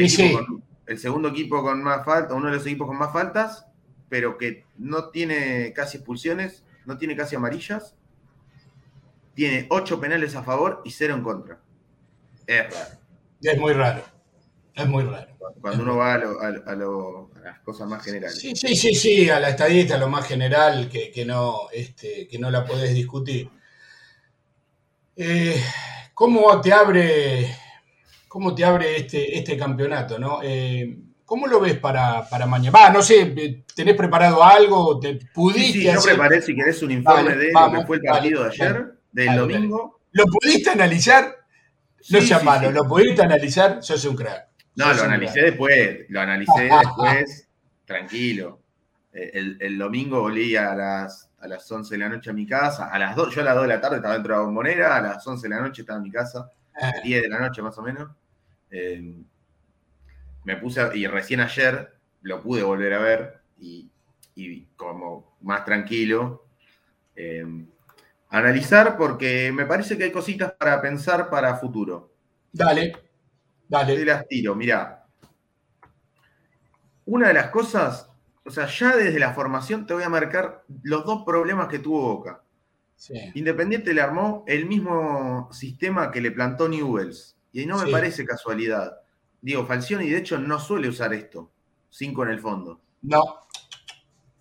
el segundo equipo con más faltas, uno de los equipos con más faltas, pero que no tiene casi expulsiones, no tiene casi amarillas, tiene ocho penales a favor y cero en contra. Es raro. Es muy raro. Es muy raro. Cuando uno va a, las cosas más generales. Sí, sí, sí, sí, a la estadista, a lo más general, que, no, este, que no la podés discutir. Eh, ¿Cómo te abre, cómo te abre este, este campeonato? ¿no? Eh, ¿Cómo lo ves para, mañana? Va, no sé, ¿tenés preparado algo? ¿Te pudiste sí, yo preparé, si querés, un informe de lo que fue el partido de ayer, del domingo. ¿Lo pudiste analizar? No sea malo, ¿lo pudiste analizar? Sos un crack. No, lo analicé después, lo analicé [LAUGHS] después, tranquilo. Eh, el, domingo volví a las, a las 11 de la noche a mi casa, a las 2, yo a las 2 de la tarde estaba dentro de la bombonera, a las 11 de la noche estaba en mi casa, a 10 ah. de la noche más o menos. Eh, me puse, y recién ayer lo pude volver a ver y, como más tranquilo. Eh, analizar porque me parece que hay cositas para pensar para futuro. Dale. Dale. Te las tiro, mirá. Una de las cosas, o sea, ya desde la formación te voy a marcar los dos problemas que tuvo Boca. Independiente le armó el mismo sistema que le plantó Newells. Y no me parece casualidad. Digo, Falcioni de hecho no suele usar esto. Cinco en el fondo. No.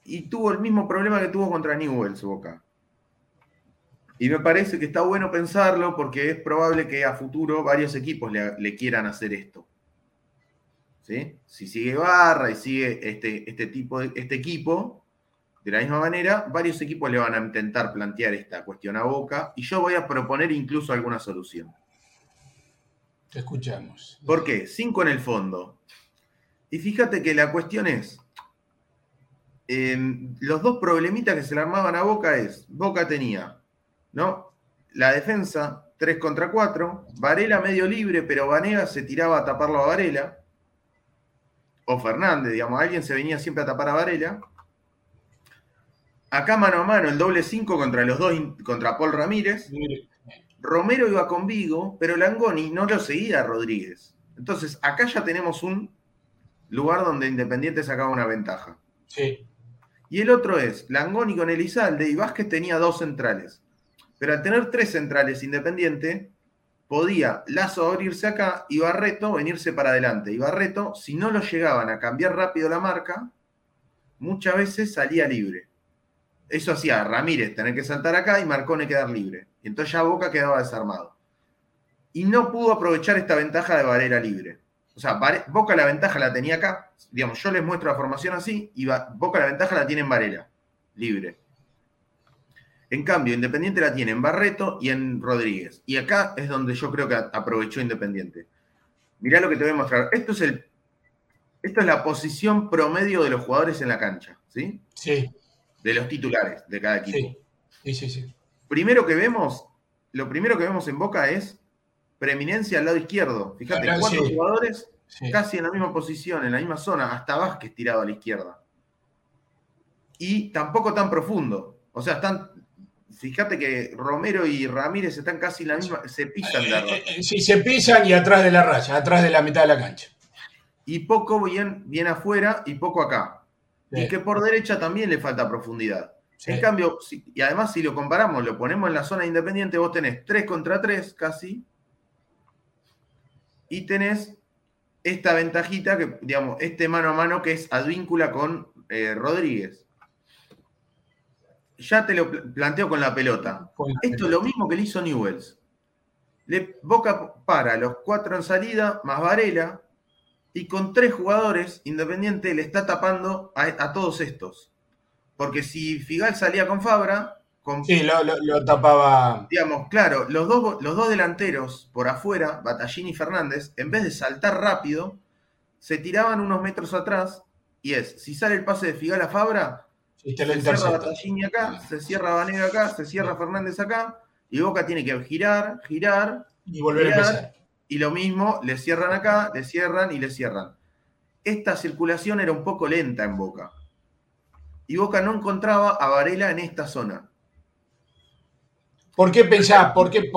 Y tuvo el mismo problema que tuvo contra Newells Boca. Y me parece que está bueno pensarlo porque es probable que a futuro varios equipos le, quieran hacer esto. ¿Sí? Si sigue Barra y sigue este, este, tipo de, este equipo, de la misma manera, varios equipos le van a intentar plantear esta cuestión a Boca y yo voy a proponer incluso alguna solución. Te escuchamos. ¿Por qué? Cinco en el fondo. Y fíjate que la cuestión es, em, los dos problemitas que se le armaban a Boca es, Boca tenía ¿no? La defensa, 3 contra 4. Varela medio libre, pero Vanega se tiraba a taparlo a Varela. O Fernández, digamos, alguien se venía siempre a tapar a Varela. Acá mano a mano, el doble 5 contra los dos, contra Paul Ramírez. Romero iba con Vigo, pero Langoni no lo seguía a Rodríguez. Entonces, acá ya tenemos un lugar donde Independiente sacaba una ventaja. Sí. Y el otro es, Langoni con Elizalde y Vázquez tenía dos centrales. Pero al tener tres centrales independiente, podía Lazo abrirse acá y Barreto venirse para adelante. Y Barreto, si no lo llegaban a cambiar rápido la marca, muchas veces salía libre. Eso hacía Ramírez tener que saltar acá y Marcone quedar libre. Y entonces ya Boca quedaba desarmado. Y no pudo aprovechar esta ventaja de Varela libre. O sea, Boca la ventaja la tenía acá. Digamos, yo les muestro la formación así y Boca la ventaja la tiene en Varela, libre. En cambio, Independiente la tiene en Barreto y en Rodríguez. Y acá es donde yo creo que aprovechó Independiente. Mirá lo que te voy a mostrar. Esto es el. Esto es la posición promedio de los jugadores en la cancha, ¿sí? Sí. De los titulares de cada equipo. Sí, sí, sí. Primero que vemos, lo primero que vemos en Boca es preeminencia al lado izquierdo. Fíjate, cuatro jugadores casi en la misma posición, en la misma zona, hasta Vázquez tirado a la izquierda. Y tampoco tan profundo. O sea, están fíjate que Romero y Ramírez están casi en la misma, se pisan de eh, eh, Sí, se pisan y atrás de la raya, atrás de la mitad de la cancha. Y poco bien, bien afuera y poco acá. Y que por derecha también le falta profundidad. En cambio, y además si lo comparamos, lo ponemos en la zona independiente, vos tenés 3 contra 3 casi. Y tenés esta ventajita, que, digamos, este mano a mano que es advíncula con eh, Rodríguez ya te lo planteo con la pelota. Esto es lo mismo que le hizo Newells. Le, Boca para los cuatro en salida, más Varela, y con tres jugadores, Independiente le está tapando a, todos estos. Porque si Figal salía con Fabra. Con, sí, lo, tapaba. Digamos, claro, los dos, los dos delanteros por afuera, Batallini y Fernández, en vez de saltar rápido, se tiraban unos metros atrás. Y es, si sale el pase de Figal a Fabra, se cierra Batallini acá, se cierra Vanega acá, se cierra Fernández acá, y Boca tiene que girar, girar, y volver a empezar. Y lo mismo, le cierran acá, le cierran y le cierran. Esta circulación era un poco lenta en Boca. Y Boca no encontraba a Varela en esta zona. ¿Por qué pensás, por qué,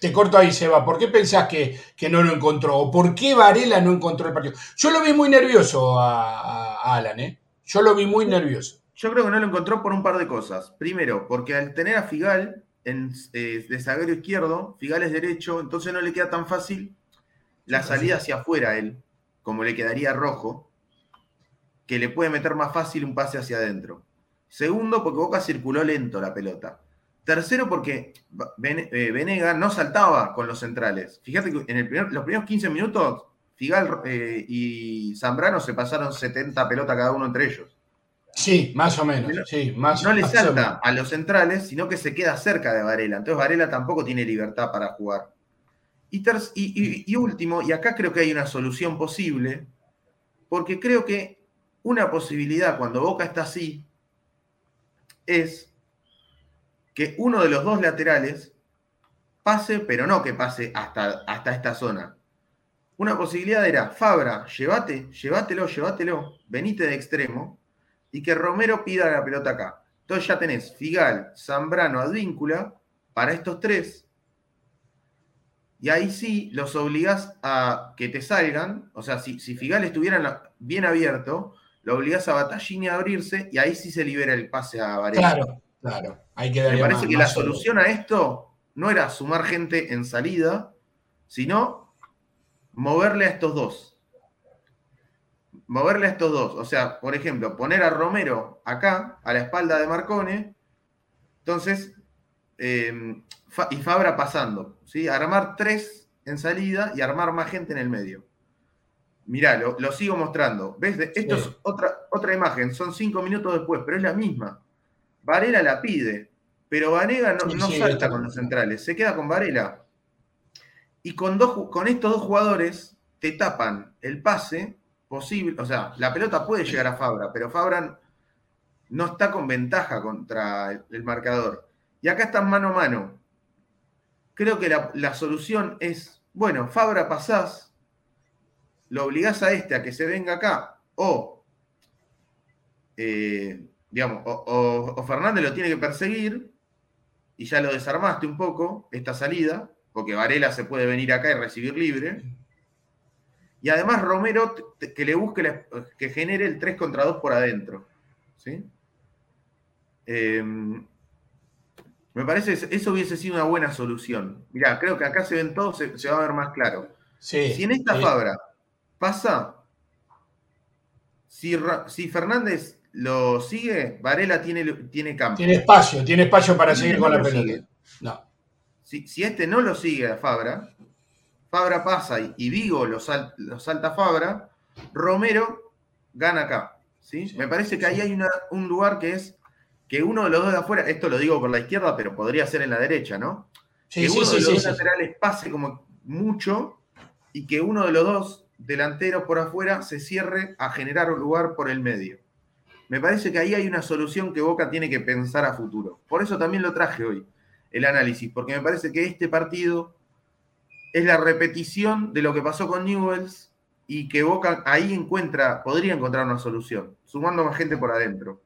te corto ahí, Seba, ¿por qué pensás que, que, no lo encontró? ¿O por qué Varela no encontró el partido? Yo lo vi muy nervioso a, a Alan, ¿eh? Yo lo vi muy nervioso. Yo creo que no lo encontró por un par de cosas. Primero, porque al tener a Figal en, eh, de zaguero izquierdo, Figal es derecho, entonces no le queda tan fácil la salida hacia afuera a él, como le quedaría rojo, que le puede meter más fácil un pase hacia adentro. Segundo, porque Boca circuló lento la pelota. Tercero, porque eh, Venega no saltaba con los centrales. Fíjate que en los primeros 15 minutos, Figal eh, y Zambrano se pasaron 70 pelotas cada uno entre ellos. Sí, más o menos. Sí, más, no le salta a los centrales, sino que se queda cerca de Varela. Entonces Varela tampoco tiene libertad para jugar. Y, último, y acá creo que hay una solución posible, porque creo que una posibilidad cuando Boca está así es que uno de los dos laterales pase, pero no que pase hasta, hasta esta zona. Una posibilidad era, Fabra, llévate, llévatelo, llévatelo, venite de extremo, y que Romero pida la pelota acá. Entonces ya tenés Figal, Zambrano, Advíncula, para estos tres, y ahí sí los obligás a que te salgan. O sea, si, si Figal estuviera bien abierto, lo obligás a Batallini a abrirse y ahí sí se libera el pase a Varela. Claro, claro. Hay que Me parece que la solución a esto no era sumar gente en salida, sino moverle a estos dos. Moverle a estos dos. O sea, por ejemplo, poner a Romero acá, a la espalda de Marcone. Entonces, eh, y Fabra pasando. ¿sí? Armar tres en salida y armar más gente en el medio. Mirá, lo, sigo mostrando. ¿Ves? Esto es otra, otra imagen, son cinco minutos después, pero es la misma. Varela la pide, pero Vanega no, salta con los centrales, se queda con Varela. Y con, dos, con estos dos jugadores te tapan el pase posible, o sea, la pelota puede llegar a Fabra, pero Fabra no está con ventaja contra el marcador. Y acá están mano a mano. Creo que la, solución es, bueno, Fabra pasás, lo obligás a este a que se venga acá, o, eh, digamos, o, Fernández lo tiene que perseguir, y ya lo desarmaste un poco, esta salida, porque Varela se puede venir acá y recibir libre. Y además Romero que le busque, que genere el 3 contra 2 por adentro. ¿sí? Eh, me parece que eso hubiese sido una buena solución. Mirá, creo que acá se ven todos, se, va a ver más claro. si en esta Fabra pasa, si, si, Fernández lo sigue, Varela tiene, tiene campo. Tiene espacio, tiene espacio para seguir con la pelota. No. Si, este no lo sigue a Fabra, Fabra pasa y, Vigo lo, salta Fabra, Romero gana acá. ¿sí? Me parece que ahí hay un lugar que es que uno de los dos de afuera, esto lo digo por la izquierda, pero podría ser en la derecha, ¿no? que uno de los dos laterales pase como mucho y que uno de los dos delanteros por afuera se cierre a generar un lugar por el medio. Me parece que ahí hay una solución que Boca tiene que pensar a futuro. Por eso también lo traje hoy, el análisis, porque me parece que este partido es la repetición de lo que pasó con Newells y que Boca ahí encuentra, podría encontrar una solución, sumando más gente por adentro.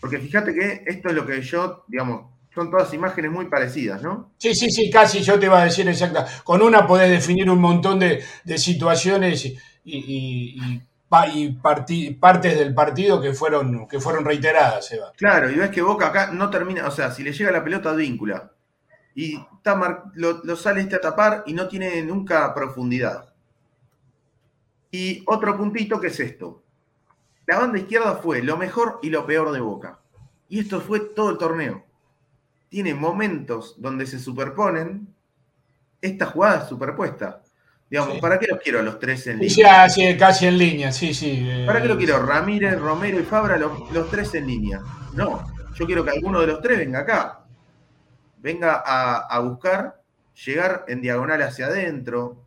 Porque fíjate que esto es lo que yo, digamos, son todas imágenes muy parecidas, ¿no? Sí, sí, sí, casi yo te iba a decir exacta. Con una podés definir un montón de, situaciones y, partes del partido que fueron, que fueron reiteradas, Eva. Claro, y ves que Boca acá no termina, o sea, si le llega la pelota víncula y lo, lo sale este a tapar y no tiene nunca profundidad. Y otro puntito que es esto. La banda izquierda fue lo mejor y lo peor de Boca. Y esto fue todo el torneo. Tiene momentos donde se superponen esta jugada superpuesta. Digamos, ¿para qué los quiero los tres en línea? Sí, casi en línea, sí, sí. ¿Para qué los quiero? Ramírez, Romero y Fabra, los, tres en línea. No, yo quiero que alguno de los tres venga acá. Venga a, a buscar, llegar en diagonal hacia adentro.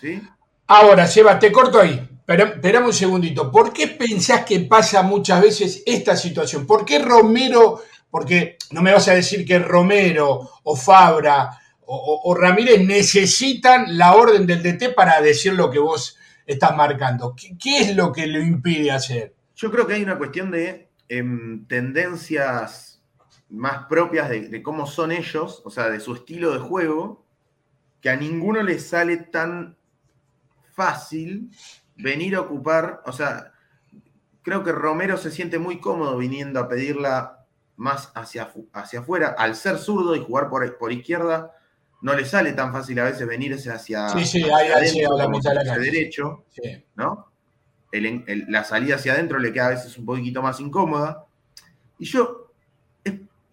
¿sí? Ahora, Seba, te corto ahí. Pero, esperame un segundito. ¿Por qué pensás que pasa muchas veces esta situación? ¿Por qué Romero, porque no me vas a decir que Romero o Fabra o, Ramírez necesitan la orden del DT para decir lo que vos estás marcando? ¿Qué, es lo que lo impide hacer? Yo creo que hay una cuestión de em, tendencias más propias de, de cómo son ellos, o sea, de su estilo de juego, que a ninguno les sale tan fácil venir a ocupar, o sea, creo que Romero se siente muy cómodo viniendo a pedirla más hacia, hacia afuera. Al ser zurdo y jugar por, por izquierda, no le sale tan fácil a veces venirse hacia, Sí, sí, hacia ahí- ahí adentro llega a la mitad hacia derecho, Sí. ¿no? El- el- la salida hacia adentro le queda a veces un poquito más incómoda. Y yo,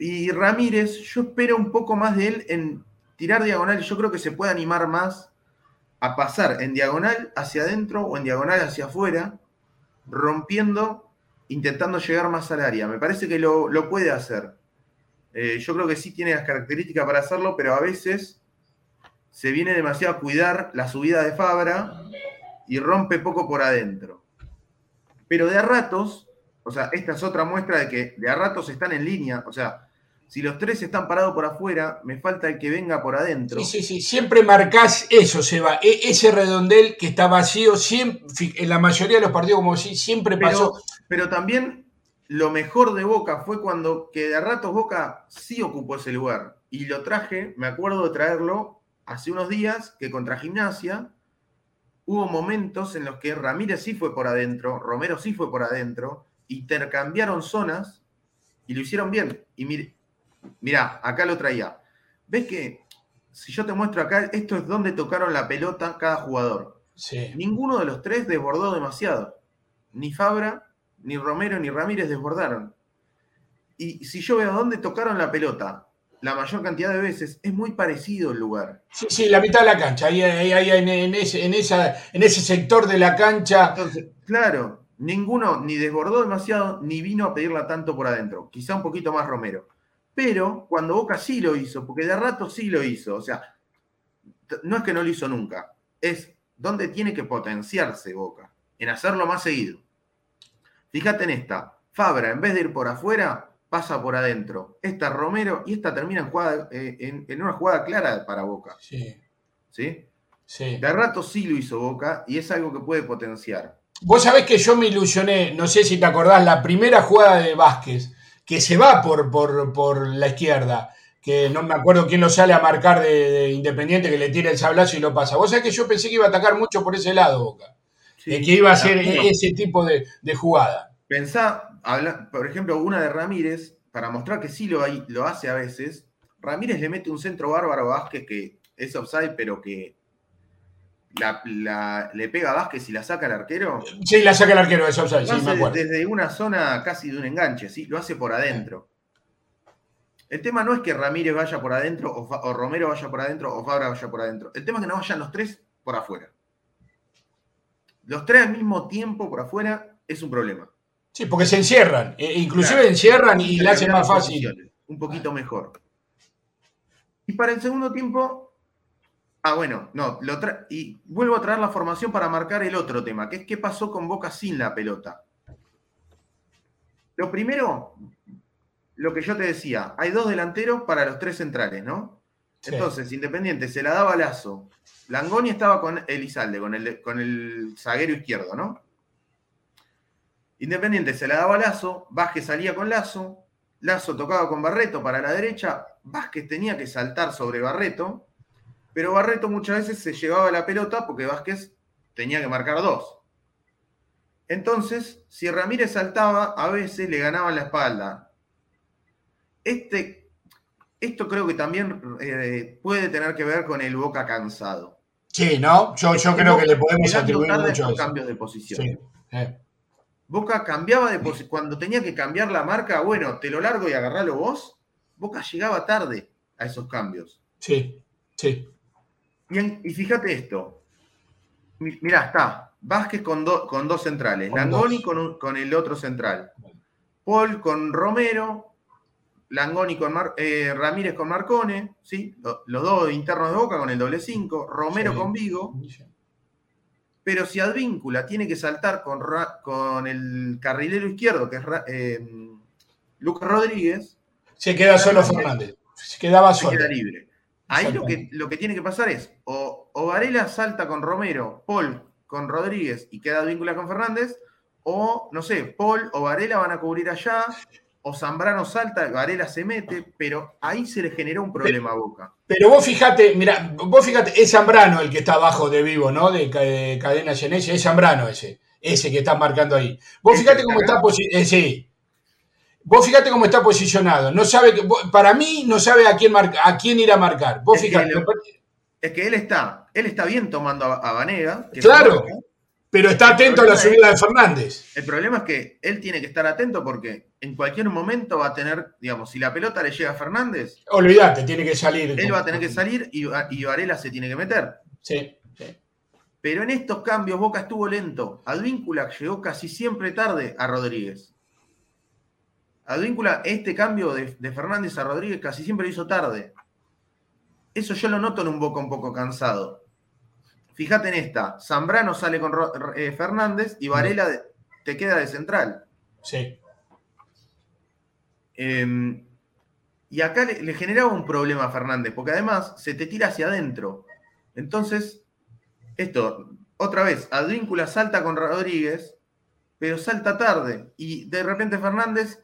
y Ramírez, yo espero un poco más de él en tirar diagonal. Yo creo que se puede animar más a pasar en diagonal hacia adentro o en diagonal hacia afuera, rompiendo, intentando llegar más al área. Me parece que lo, puede hacer. Eh, yo creo que sí tiene las características para hacerlo, pero a veces se viene demasiado a cuidar la subida de Fabra y rompe poco por adentro. Pero de a ratos, o sea, esta es otra muestra de que de a ratos están en línea. O sea, si los tres están parados por afuera, me falta el que venga por adentro. Sí, sí, sí. Siempre marcás eso, Seba. E- ese redondel que está vacío, siempre, en la mayoría de los partidos, como sí, siempre pasó. pero también lo mejor de Boca fue cuando que de ratos Boca sí ocupó ese lugar. Y lo traje, me acuerdo de traerlo hace unos días, que contra Gimnasia hubo momentos en los que Ramírez sí fue por adentro, Romero sí fue por adentro, intercambiaron zonas y lo hicieron bien. Y mir- mirá, acá lo traía. ¿Ves que si yo te muestro acá, esto es donde tocaron la pelota cada jugador? Sí. Ninguno de los tres desbordó demasiado. Ni Fabra, ni Romero, ni Ramírez desbordaron. Y si yo veo dónde tocaron la pelota la mayor cantidad de veces, es muy parecido el lugar. Sí, sí, la mitad de la cancha. Ahí, ahí, ahí en, en ese, en, esa, en ese sector de la cancha. Entonces, claro, ninguno ni desbordó demasiado, ni vino a pedirla tanto por adentro. Quizá un poquito más Romero. Pero cuando Boca sí lo hizo, porque de rato sí lo hizo, o sea, no es que no lo hizo nunca, es donde tiene que potenciarse Boca, en hacerlo más seguido. Fíjate en esta, Fabra, en vez de ir por afuera, pasa por adentro. Esta Romero, y esta termina en, jugada, eh, en, en una jugada clara para Boca. Sí, ¿sí? sí. De rato sí lo hizo Boca, y es algo que puede potenciar. Vos sabés que yo me ilusioné, no sé si te acordás, la primera jugada de Vázquez, que se va por, por, por la izquierda, que no me acuerdo quién lo sale a marcar de, de Independiente, que le tira el sablazo y lo pasa. Vos sabés que yo pensé que iba a atacar mucho por ese lado, Boca. Sí. Eh, que iba a ser Bueno, ese tipo de, de jugada. Pensá, habla- por ejemplo, una de Ramírez, para mostrar que sí lo, lo hace a veces, Ramírez le mete un centro bárbaro a Vázquez que es offside, pero que la- la- le pega a Vázquez y la saca al arquero. Sí, la saca el arquero de sí, me acuerdo. desde una zona casi de un enganche, ¿sí? lo hace por adentro. El tema no es que Ramírez vaya por adentro o, Romero vaya por adentro o Fabra vaya por adentro. El tema es que no vayan los tres por afuera. Los tres al mismo tiempo por afuera es un problema. Sí, porque se encierran. eh, inclusive Claro. encierran y le hacen más fácil. Un poquito mejor. Y para el segundo tiempo. Ah, bueno, no, lo tra- y vuelvo a traer la formación para marcar el otro tema, que es qué pasó con Boca sin la pelota. Lo primero, lo que yo te decía, hay dos delanteros para los tres centrales, ¿no? Sí. Entonces, Independiente se la daba a Lazo. Langoni estaba con Elizalde, con el, con el zaguero izquierdo, ¿no? Independiente se la daba a Lazo, Vázquez salía con Lazo, Lazo tocaba con Barreto para la derecha, Vázquez tenía que saltar sobre Barreto, pero Barreto muchas veces se llevaba la pelota porque Vázquez tenía que marcar dos. Entonces, si Ramírez saltaba, a veces le ganaban la espalda. Este, esto creo que también eh, puede tener que ver con el Boca cansado. Sí, ¿no? Yo, yo creo que le podemos atribuir tarde a mucho a estos eso. cambios de posición. Sí. eh. Boca cambiaba de posición. Cuando tenía que cambiar la marca, bueno, te lo largo y agarralo vos. Boca llegaba tarde a esos cambios. Sí, sí. Y fíjate esto. Mi- Mirá, está. Vázquez con, do- con dos centrales. Con Langoni dos. con, un- con el otro central. Paul con Romero. Langoni con Mar- eh, Ramírez con Marcone. ¿sí? Lo- Los dos internos de Boca con el doble 5. Romero Sí. con Vigo. Pero si Advíncula tiene que saltar con, con el carrilero izquierdo, que es eh, Lucas Rodríguez, Se queda solo Fernández. Se quedaba se solo. queda libre. Ahí lo que, lo que tiene que pasar es, o, o Varela salta con Romero, Paul con Rodríguez y queda Advíncula con Fernández, o, no sé, Paul o Varela van a cubrir allá, o Zambrano salta, Varela se mete, pero ahí se le generó un problema a Boca. Pero vos fijate, mira, vos fíjate, es Zambrano el que está abajo de vivo, ¿no? De, de cadena Genesia, es Zambrano ese. ese que estás marcando ahí. Vos fíjate cómo está posicionado. sí. Vos fíjate cómo está posicionado. No sabe que, para mí no sabe a quién a quién ir a marcar. Vos es fíjate. Que es que él está, él está bien tomando a, Vanega. Claro. Pero está atento a la subida de Fernández. El problema es que él tiene que estar atento porque en cualquier momento va a tener, digamos, si la pelota le llega a Fernández. Olvídate, tiene que salir. Él va a tener que salir y, y Varela se tiene que meter. Sí, Pero en estos cambios Boca estuvo lento. Advíncula llegó casi siempre tarde a Rodríguez. Advíncula, este cambio de, de Fernández a Rodríguez casi siempre lo hizo tarde. Eso yo lo noto en un Boca un poco cansado. Fíjate en esta. Zambrano sale con eh, Fernández y Varela te queda de central. Sí. Em, y acá le, generaba un problema a Fernández, porque además se te tira hacia adentro. Entonces, esto, otra vez, Advíncula salta con Rodríguez, pero salta tarde. Y de repente Fernández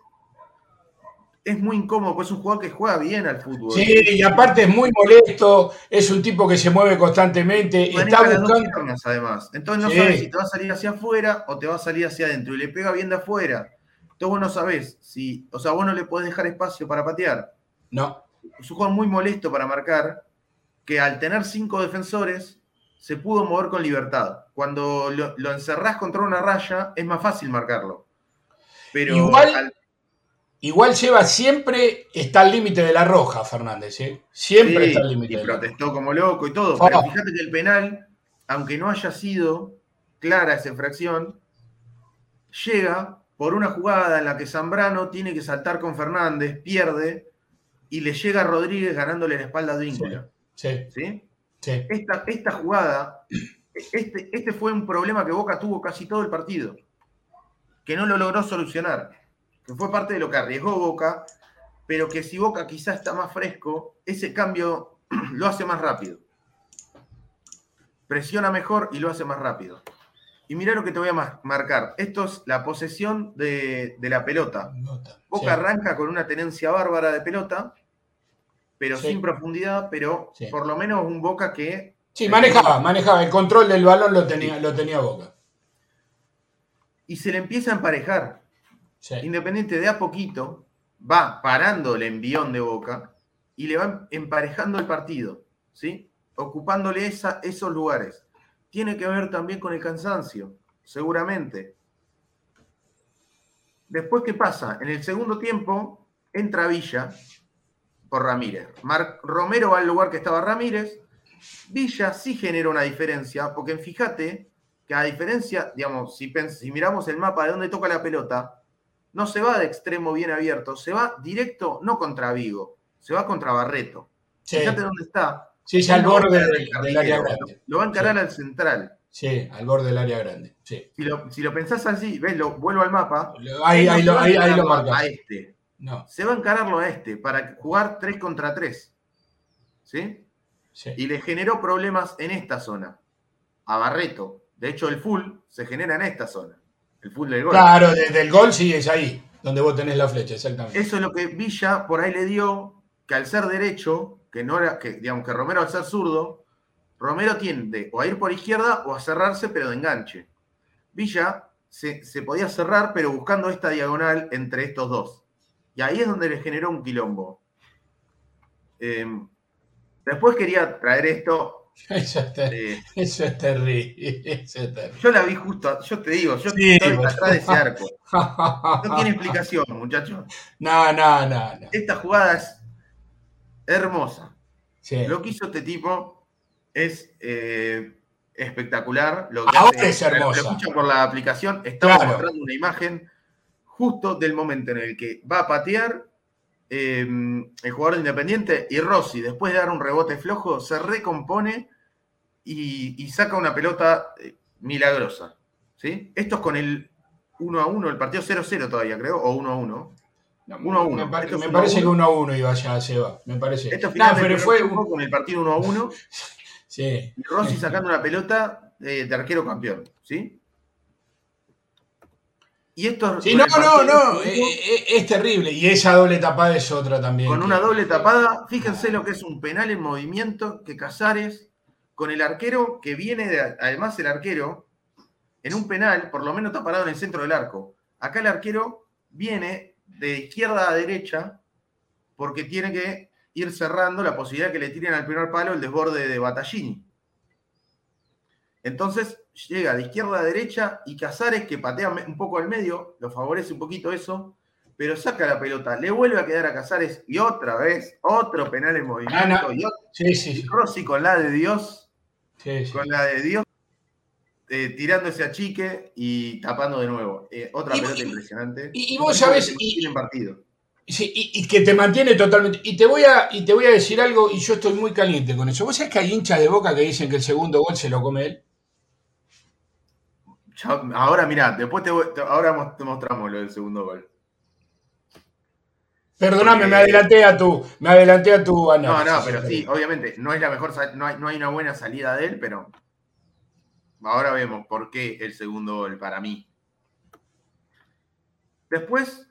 es muy incómodo, pues es un jugador que juega bien al fútbol. Sí, y aparte es muy molesto, es un tipo que se mueve constantemente, está buscando... además. Entonces no sabes si te va a salir hacia afuera o te va a salir hacia adentro, y le pega bien de afuera. Entonces vos no sabés si, o sea, vos no le podés dejar espacio para patear. No. Es un jugador muy molesto para marcar, que al tener cinco defensores, se pudo mover con libertad. Cuando lo, encerrás contra una raya, es más fácil marcarlo. Pero Igual... Igual lleva siempre, está al límite de la roja, Fernández, ¿eh? Siempre está al límite. Y protestó como loco y todo. Pero fíjate que el penal, aunque no haya sido clara esa infracción, llega por una jugada en la que Zambrano tiene que saltar con Fernández, pierde, y le llega a Rodríguez ganándole la espalda a Víncula. Sí. ¿Sí? Esta, esta jugada, este, este fue un problema que Boca tuvo casi todo el partido, que no lo logró solucionar que fue parte de lo que arriesgó Boca, pero que si Boca quizá está más fresco, ese cambio [CLEARS THROAT] lo hace más rápido. Presiona mejor y lo hace más rápido. Y mira lo que te voy a marcar. Esto es la posesión de, la pelota. Boca arranca con una tenencia bárbara de pelota, pero sin profundidad, pero por lo menos un Boca que... Sí, manejaba, manejaba. El control del balón lo tenía, lo tenía Boca. Y se le empieza a emparejar. Independiente de a poquito va parando el envión de Boca y le va emparejando el partido, ¿sí? ocupándole esos lugares. Tiene que ver también con el cansancio, seguramente. Después, ¿qué pasa? En el segundo tiempo entra Villa por Ramírez. Romero va al lugar que estaba Ramírez. Villa sí genera una diferencia, porque fíjate que a diferencia, digamos, si, si miramos el mapa de dónde toca la pelota, no se va de extremo bien abierto, se va directo, no contra Vigo, se va contra Barreto. Fíjate dónde está. Sí, sí, al borde del, área grande. Lo va a encarar al central. Sí, al borde del área grande. Sí. Si, lo, pensás así, ves, lo, vuelvo al mapa. Ahí, ahí, lo, ahí, lo marcas. A este. No. Se va a encararlo a este para jugar 3 contra 3. ¿Sí? ¿Sí? Y le generó problemas en esta zona. A Barreto. De hecho, el full se genera en esta zona. El full del gol. Claro, desde el gol sí es ahí, donde vos tenés la flecha, exactamente. Eso es lo que Villa por ahí le dio, que al ser derecho, que no era, que digamos que Romero al ser zurdo, Romero tiende o a ir por izquierda o a cerrarse, pero de enganche. Villa se, podía cerrar, pero buscando esta diagonal entre estos dos. Y ahí es donde le generó un quilombo. Em, después quería traer esto [LAUGHS] Eso es, terrible, Yo la vi justo, yo te digo, yo estoy atrás de ese arco. [LAUGHS] No tiene explicación, muchachos. No, no, no, Esta jugada es hermosa. Lo que hizo este tipo es eh, espectacular. Lo que Ahora es hermosa. Lo escucho por la aplicación. Estaba mostrando una imagen justo del momento en el que va a patear Em, el jugador independiente y Rossi, después de dar un rebote flojo, se recompone y, saca una pelota eh, milagrosa. ¿sí? Esto es con el 1 a 1, el partido 0-0 todavía, creo, o 1 a 1. 1 a 1. Me, parece que 1 a 1 iba ya, se va, me parece. Esto finalmente fue un poco con el partido 1 a 1. [LAUGHS] sí. Y Rossi sacando una pelota eh, de arquero campeón, ¿sí? Y esto sí, no, no, no, eh, eh, es, terrible. Y esa doble tapada es otra también. Con una doble tapada, fíjense lo que es un penal en movimiento que Casares, con el arquero que viene de. Además, el arquero en un penal, por lo menos está parado en el centro del arco. Acá el arquero viene de izquierda a derecha porque tiene que ir cerrando la posibilidad que le tiren al primer palo el desborde de Battaglini. Entonces llega de izquierda a derecha y Casares, que patea un poco al medio, lo favorece un poquito eso, pero saca la pelota, le vuelve a quedar a Casares y otra vez, otro penal en movimiento. Y sí, sí. Rossi con la de Dios, con la de Dios, eh, tirando ese achique y tapando de nuevo. Eh, otra pelota impresionante. Y, vos sabés. Y, partido. Y, que te mantiene totalmente. Y te, voy a, y te voy a decir algo, y yo estoy muy caliente con eso. ¿Vos sabés que hay hinchas de boca que dicen que el segundo gol se lo come él? Ahora, mira, después te, ahora te mostramos lo del segundo gol. Perdóname, me adelanté a tu, me adelanté a tu análisis. No, no, pero sí, obviamente, no es la mejor, no hay, no hay una buena salida de él, pero ahora vemos por qué el segundo gol para mí. Después,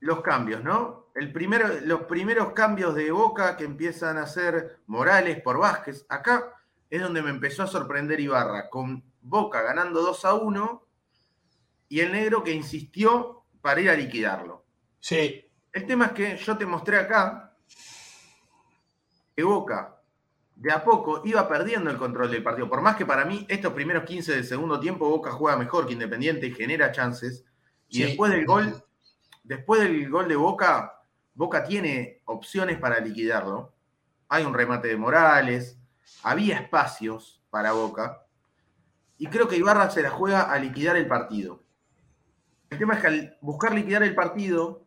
los cambios, ¿no? El primero, los primeros cambios de Boca que empiezan a hacer Morales por Vázquez. Acá es donde me empezó a sorprender Ibarra, con Boca ganando 2 a 1 y el negro que insistió para ir a liquidarlo. Sí. El tema es que yo te mostré acá que Boca de a poco iba perdiendo el control del partido. Por más que para mí estos primeros 15 del segundo tiempo Boca juega mejor que Independiente y genera chances. Y después del gol, después del gol de Boca, Boca tiene opciones para liquidarlo. Hay un remate de Morales, había espacios para Boca. Y creo que Ibarra se la juega a liquidar el partido. El tema es que al buscar liquidar el partido,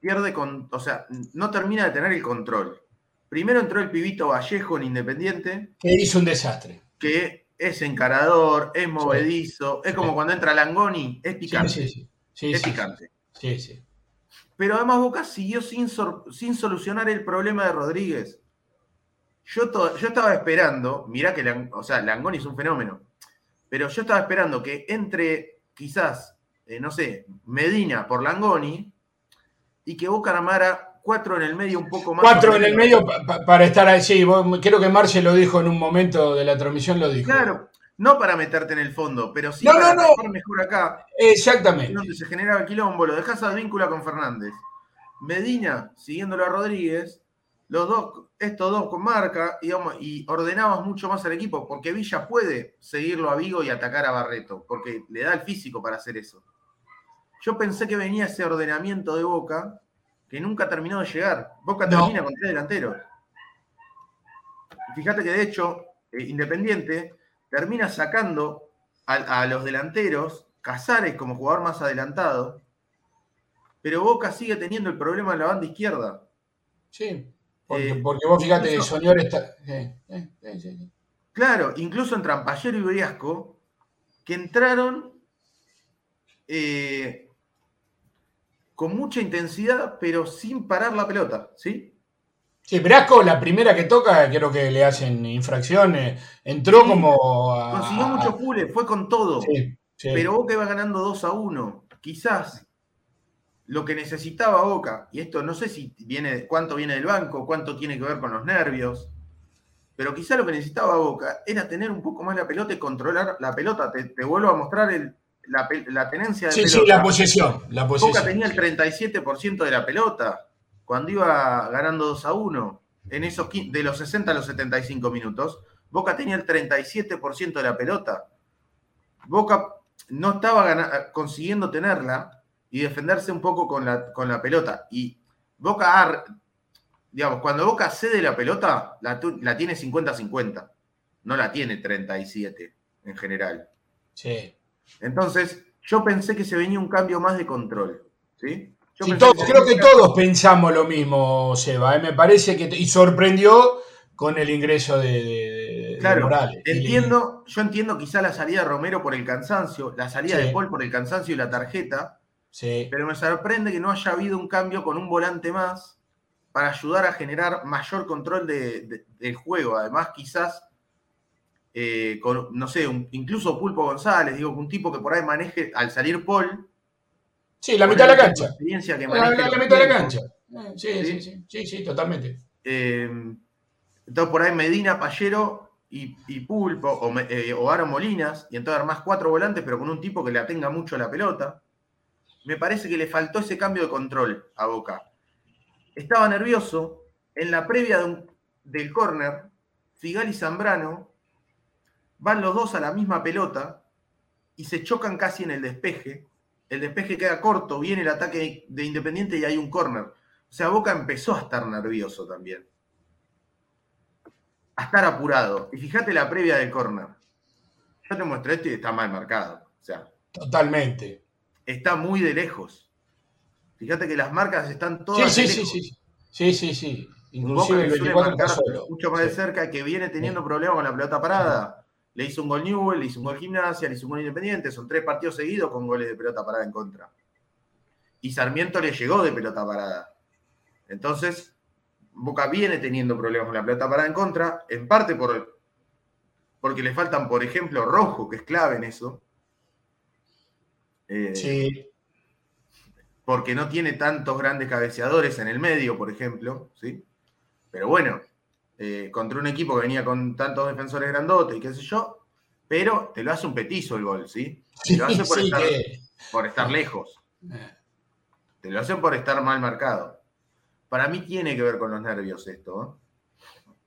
pierde con. O sea, no termina de tener el control. Primero entró el pibito Vallejo en Independiente. Que hizo un desastre. Que es encarador, es movedizo. Es como cuando entra Langoni, es picante. Sí, sí, sí. es picante. Sí, sí. Pero además Boca siguió sin, sin solucionar el problema de Rodríguez. Yo, yo estaba esperando, mirá que o sea, Langoni es un fenómeno pero yo estaba esperando que entre quizás, eh, no sé, Medina por Langoni y que Boca armara cuatro en el medio un poco más. Cuatro en el medio para estar sí, creo que Marce lo dijo en un momento de la transmisión, lo dijo. Claro, no para meterte en el fondo, pero sí no, para no, no. mejor acá. Exactamente. Donde se generaba el quilombo, lo dejas a vínculo con Fernández. Medina, siguiéndolo a Rodríguez, los dos, estos dos con marca, y ordenabas mucho más al equipo, porque Villa puede seguirlo a Vigo y atacar a Barreto, porque le da el físico para hacer eso. Yo pensé que venía ese ordenamiento de Boca, que nunca terminó de llegar. Boca termina con tres delanteros. Fíjate que de hecho, eh, Independiente termina sacando a, a los delanteros, Casares como jugador más adelantado, pero Boca sigue teniendo el problema en la banda izquierda. Sí. Eh, porque, vos fíjate que Soñor está. claro, incluso en Trampallero y Briasco, que entraron eh, con mucha intensidad, pero sin parar la pelota, ¿sí? Sí, Briasco, la primera que toca, creo que le hacen infracciones. Entró como. consiguió mucho pule, fue con todo. Pero vos que va ganando 2 a 1. Quizás lo que necesitaba Boca, y esto no sé si viene, cuánto viene del banco, cuánto tiene que ver con los nervios, pero quizá lo que necesitaba Boca era tener un poco más la pelota y controlar la pelota. Te, vuelvo a mostrar la, tenencia de sí, Sí, la posesión, la posesión. Boca tenía el 37% de la pelota cuando iba ganando 2 a 1. En esos, de los 60 a los 75 minutos, Boca tenía el 37% de la pelota. Boca no estaba consiguiendo tenerla y defenderse un poco con la, con la pelota. Y Boca, digamos, cuando Boca cede la pelota, la, tiene 50-50, no la tiene 37 en general. Sí. Entonces, yo pensé que se venía un cambio más de control. ¿sí? creo que todos pensamos lo mismo, Seba. ¿eh? Me parece que. Y sorprendió con el ingreso de, claro, Morales. Entiendo, yo entiendo quizá la salida de Romero por el cansancio, la salida de Paul por el cansancio y la tarjeta. Pero me sorprende que no haya habido un cambio con un volante más para ayudar a generar mayor control del juego. Además, quizás, eh, con, no sé, incluso Pulpo González, digo, un tipo que por ahí maneje al salir Paul. Sí, la mitad de la cancha. Experiencia que la, la, mitad de la cancha. Sí, sí, sí, sí, sí, totalmente. Eh, entonces, por ahí Medina, Pallero y, y Pulpo o, eh, o Aaron Molinas, y entonces armás cuatro volantes, pero con un tipo que la tenga mucho la pelota. Me parece que le faltó ese cambio de control a Boca. Estaba nervioso. En la previa del córner, Figal y Zambrano van los dos a la misma pelota y se chocan casi en el despeje. El despeje queda corto, viene el ataque de Independiente y hay un córner. O sea, Boca empezó a estar nervioso también. A estar apurado. Y fíjate la previa del córner. Yo te muestro esto y está mal marcado. O sea, Totalmente. Está muy de lejos. Fíjate que las marcas están todas Sí, de sí, sí, lejos. sí. Sí, sí, sí. Inclusive el suele 24 está marcar solo. mucho más de cerca, que viene teniendo problemas con la pelota parada. Le hizo un gol Newell, le hizo un gol Gimnasia, le hizo un gol Independiente. Son tres partidos seguidos con goles de pelota parada en contra. Y Sarmiento le llegó de pelota parada. Entonces, Boca viene teniendo problemas con la pelota parada en contra, en parte por, porque le faltan, por ejemplo, Rojo, que es clave en eso. Eh, Sí, porque no tiene tantos grandes cabeceadores en el medio, por ejemplo, ¿sí? Pero bueno, eh, contra un equipo que venía con tantos defensores grandotes y qué sé yo, pero te lo hace un petizo el gol, ¿sí? Te lo [LAUGHS] hace por, sí, estar, que- por estar lejos, eh, te lo hacen por estar mal marcado. Para mí tiene que ver con los nervios esto.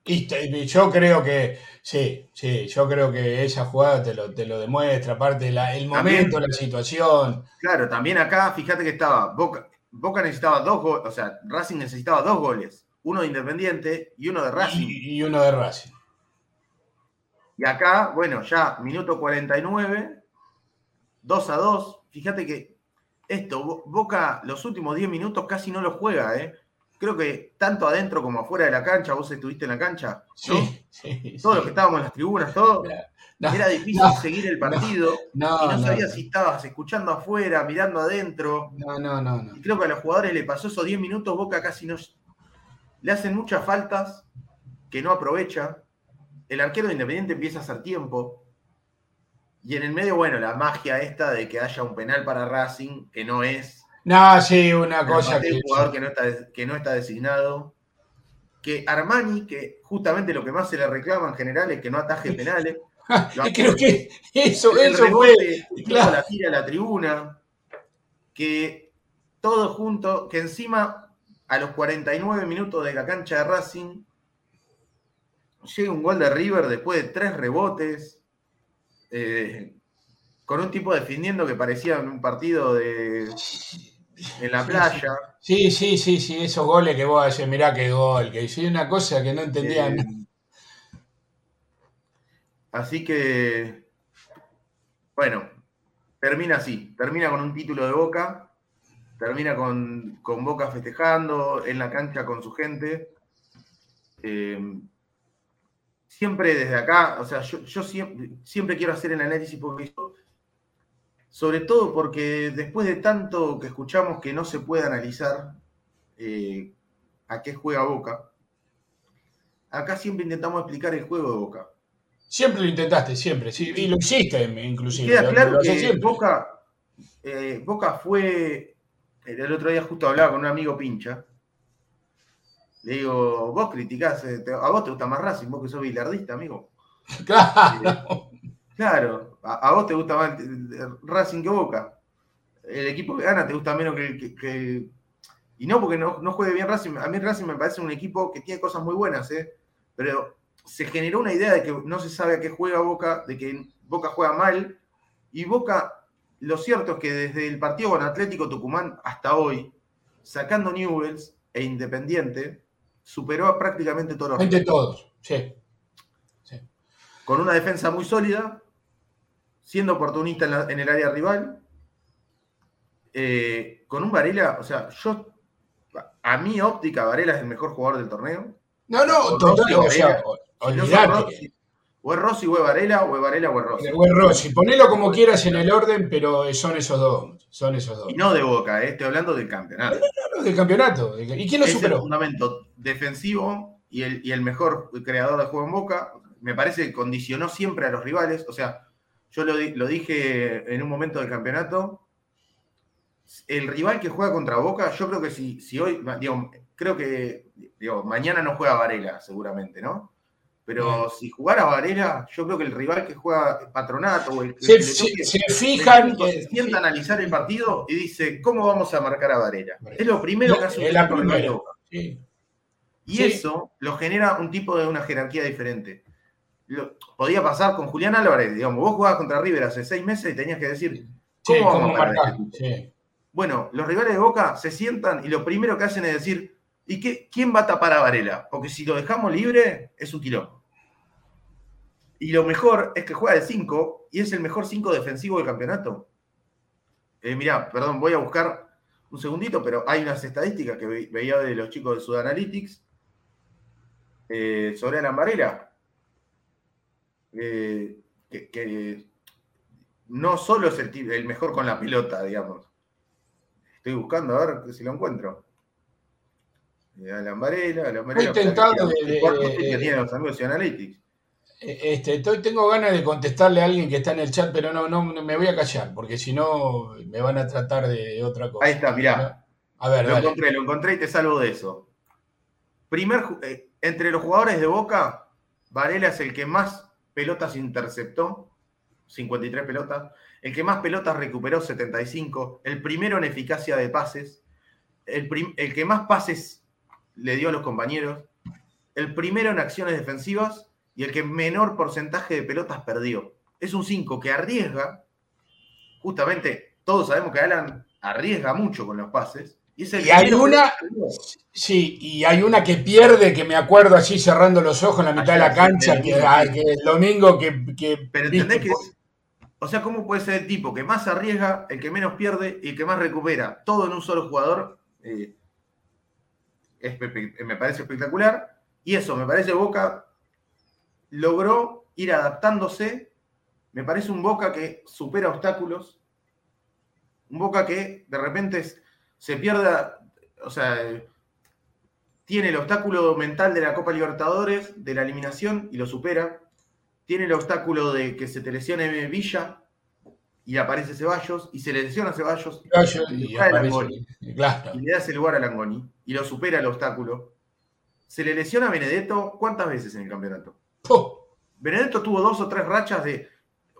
Y yo creo que, sí, sí, yo creo que esa jugada te lo, te lo demuestra, aparte la- el También- momento, la situación. Claro, también acá, fíjate que estaba, Boca, Boca necesitaba dos goles, o sea, Racing necesitaba dos goles, uno de Independiente y uno de Racing. Y, y uno de Racing. Y acá, bueno, ya minuto 49, 2 a 2. Fíjate que esto, Bo- Boca los últimos 10 minutos casi no lo juega, ¿eh? Creo que tanto adentro como afuera de la cancha, vos estuviste en la cancha, ¿no? Sí, sí. Todos sí. los que estábamos en las tribunas, todo, No, era difícil no, seguir el partido no, y no, no, sabías si estabas escuchando afuera, mirando adentro. no, no, no, no. Y creo que a los jugadores le pasó esos 10 minutos, Boca casi no. Le hacen muchas faltas que no aprovecha. El arquero de Independiente empieza a hacer tiempo. Y en el medio, bueno, la magia esta de que haya un penal para Racing, que no es. No, sí, una cosa que. un jugador que no, está, que no está designado. Que Armani, que justamente lo que más se le reclama en general es que no ataje [LAUGHS] penales. [LAUGHS] creo que eso, el eso rebote, claro. la tira a la tribuna, que todo junto, que encima a los 49 minutos de la cancha de Racing llega un gol de River después de tres rebotes, eh, con un tipo defendiendo que parecía un partido de en la Sí, playa. Sí, sí, sí, sí, esos goles que vos haces, mirá qué gol, que hice una cosa que no entendía. Eh, así que, bueno, termina así, termina con un título de Boca, termina con, con Boca festejando en la cancha con su gente. Eh, siempre desde acá, o sea, yo, yo siempre, siempre quiero hacer el análisis porque yo- sobre todo porque después de tanto que escuchamos que no se puede analizar eh, a qué juega Boca, acá siempre intentamos explicar el juego de Boca. Siempre lo intentaste, siempre, sí, y lo hiciste inclusive. Queda claro que. Boca, eh, Boca fue. El otro día justo hablaba con un amigo pincha. Le digo, vos criticás, eh, a vos te gusta más Racing, vos que sos bilardista, amigo. [LAUGHS] Claro. Claro, a, a vos te gusta más Racing que Boca. El equipo que gana te gusta menos que, que- que- Y no porque no, no juegue bien Racing. A mí Racing me parece un equipo que tiene cosas muy buenas, ¿eh? Pero se generó una idea de que no se sabe a qué juega Boca, de que Boca juega mal. Y Boca, lo cierto es que desde el partido con Atlético Tucumán hasta hoy, sacando Newells e Independiente, superó a prácticamente todos los Entre todos, sí. con una defensa muy sólida, siendo oportunista en, la- en el área rival, eh, con un Varela, o sea, yo, a mi óptica, Varela es el mejor jugador del torneo. No, no, total, o sea, no olvidate. Rossi, o es Rossi o es Varela, o es Varela o es Rossi. O es Rossi, ponelo como quieras en el orden, pero son esos dos. Son esos dos. Y no de Boca, eh, estoy hablando del campeonato. Claro, del campeonato. ¿Y quién lo es el superó? fundamento defensivo y el, y el mejor creador de juego en Boca. Me parece que condicionó siempre a los rivales. O sea, yo lo, di- lo dije en un momento del campeonato. El rival que juega contra Boca, yo creo que si, si hoy, digo, creo que digo, mañana no juega Varela, seguramente, ¿no? Pero si jugara Varela, yo creo que el rival que juega Patronato o el que Se, se- se fijan. se sienta a analizar el partido y dice, ¿cómo vamos a marcar a Varela? Es lo primero que hace un la primera. Boca. sí. Y Sí. eso lo genera un tipo de una jerarquía diferente. Lo- podía pasar con Julián Álvarez, digamos, vos jugabas contra River hace seis meses y tenías que decir, ¿cómo ¿cómo vamos a marcar? Sí. Bueno, los rivales de Boca se sientan y lo primero que hacen es decir, ¿y qué, quién va a tapar a Varela? Porque si lo dejamos libre, es un quilombo. Y lo mejor es que juega de 5 y es el mejor 5 defensivo del campeonato. Eh, mirá, perdón, voy a buscar un segundito, pero hay unas estadísticas que ve- veía de los chicos de Sudanalytics eh, sobre Alan Varela. Eh, que, que no solo es el, el mejor con la pelota, digamos. Estoy buscando a ver si lo encuentro. Eh, Alan Varela, Alan Varela. Estoy tentado de- que tienen los amigos de Analytics. Eh, Este, estoy, tengo ganas de contestarle a alguien que está en el chat, pero no, no me voy a callar, porque si no me van a tratar de otra cosa. Ahí está, mirá. A ver, Lo dale. encontré, lo encontré y te salvo de eso. Primer, eh, entre los jugadores de Boca, Varela es el que más pelotas interceptó, 53 pelotas. El que más pelotas recuperó, 75. El primero en eficacia de pases. El, el que más pases le dio a los compañeros. El primero en acciones defensivas y el que menor porcentaje de pelotas perdió. Es un 5 que arriesga. Justamente, todos sabemos que Alan arriesga mucho con los pases. Y, es el Y hay una-. Sí, y hay una que pierde, que me acuerdo así cerrando los ojos en la mitad de la cancha, que, ay, el domingo que... que Pero entendés que es. O sea, ¿cómo puede ser el tipo que más arriesga, el que menos pierde y el que más recupera? Todo en un solo jugador. eh, es pe- me parece espectacular. Y eso, me parece Boca logró ir adaptándose. Me parece un Boca que supera obstáculos. Un Boca que de repente es- se pierda. O sea, tiene el obstáculo mental de la Copa Libertadores, de la eliminación, y lo supera tiene el obstáculo de que se te lesione Villa y aparece Ceballos, y se le lesiona Ceballos y, y aparece- Langoni, claro. y le da ese lugar a Langoni, y lo supera el obstáculo. Se le lesiona a Benedetto, ¿cuántas veces en el campeonato? Benedetto tuvo dos o tres rachas de,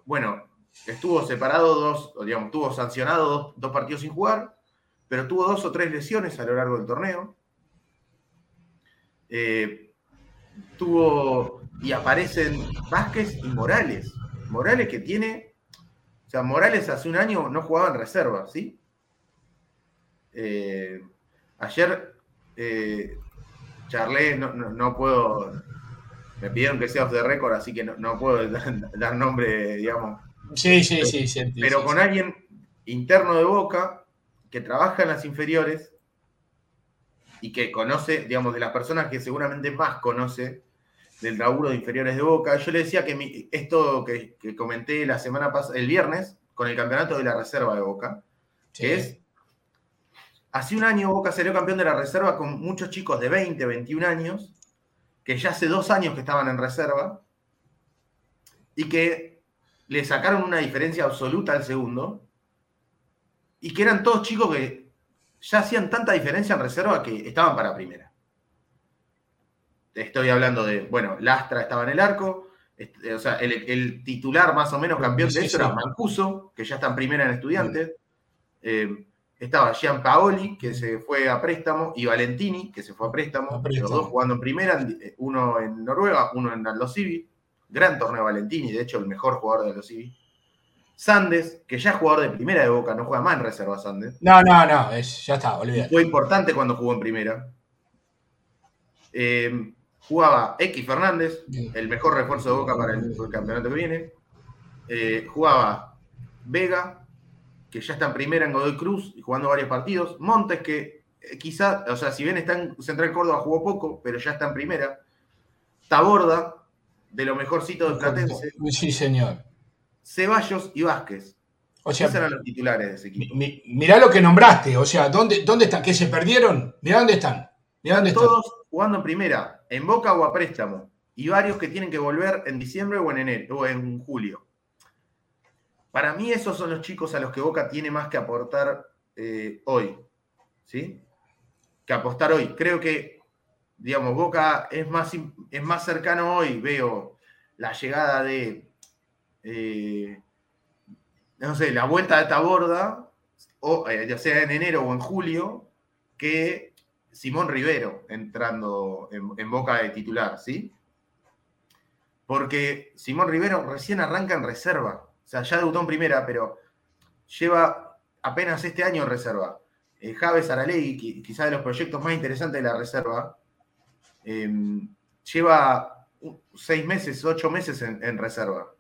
bueno, estuvo separado dos, o digamos, tuvo sancionado dos, dos partidos sin jugar, pero tuvo dos o tres lesiones a lo largo del torneo. Eh, tuvo y aparecen Vázquez y Morales. Morales que tiene, o sea, Morales hace un año no jugaba en reserva, ¿sí? Eh, ayer eh, charlé, no, no- no puedo, me pidieron que sea off the record, así que no, no puedo [LAUGHS] dar, nombre, digamos, Sí, sí, sí. sí, pero sí, con sí. alguien interno de Boca que trabaja en las inferiores y que conoce, digamos, de las personas que seguramente más conoce del laburo de inferiores de Boca. Yo le decía que mi- esto que, que comenté la semana pasada, el viernes, con el campeonato de la reserva de Boca, que es, hace un año Boca salió campeón de la reserva con muchos chicos de 20, 21 años, que ya hace dos años que estaban en reserva, y que le sacaron una diferencia absoluta al segundo, y que eran todos chicos que ya hacían tanta diferencia en reserva que estaban para primera. Estoy hablando de, bueno, Lastra estaba en el arco, este, o sea, el, el titular más o menos campeón de eso sí. era Mancuso, que ya está en primera en estudiantes. Eh, estaba Gian Paoli, que se fue a préstamo, y Valentini, que se fue a préstamo, A préstamo. los dos jugando en primera, en- uno en Noruega, uno en Aldo Civi. Gran torneo Valentini, de hecho el mejor jugador de Aldo Civi. Sandes, que ya es jugador de primera de Boca, no juega más en reserva Sandes. No, no, no, es, ya está, olvídate. Fue importante cuando jugó en primera. Eh, jugaba X Fernández, el mejor refuerzo de Boca para el, el campeonato que viene. Eh, jugaba Vega, que ya está en primera en Godoy Cruz y jugando varios partidos. Montes, que eh, quizá, o sea, si bien está en Central Córdoba, jugó poco, pero ya está en primera. Taborda, de lo mejorcito de Platense. Sí, señor. Ceballos y Vázquez. O sea, Esos eran los titulares de ese equipo. mi- mirá lo que nombraste. O sea, ¿dónde, dónde están? ¿Qué se perdieron? Mirá dónde están. Mirá dónde están. Todos jugando en primera, en Boca o a préstamo. Y varios que tienen que volver en diciembre o en enero o en julio. Para mí esos son los chicos a los que Boca tiene más que aportar eh, hoy. ¿Sí? Que apostar hoy. Creo que digamos, Boca es más, es más cercano hoy, veo la llegada de, eh, no sé, la vuelta de esta eh, ya sea en enero o en julio, que Simón Rivero entrando en, en Boca de titular, ¿sí? Porque Simón Rivero recién arranca en reserva. O sea, ya debutó en primera, pero lleva apenas este año en reserva. Eh, Javes Aralegui, quizás de los proyectos más interesantes de la reserva, em, lleva seis meses, ocho meses en, reserva.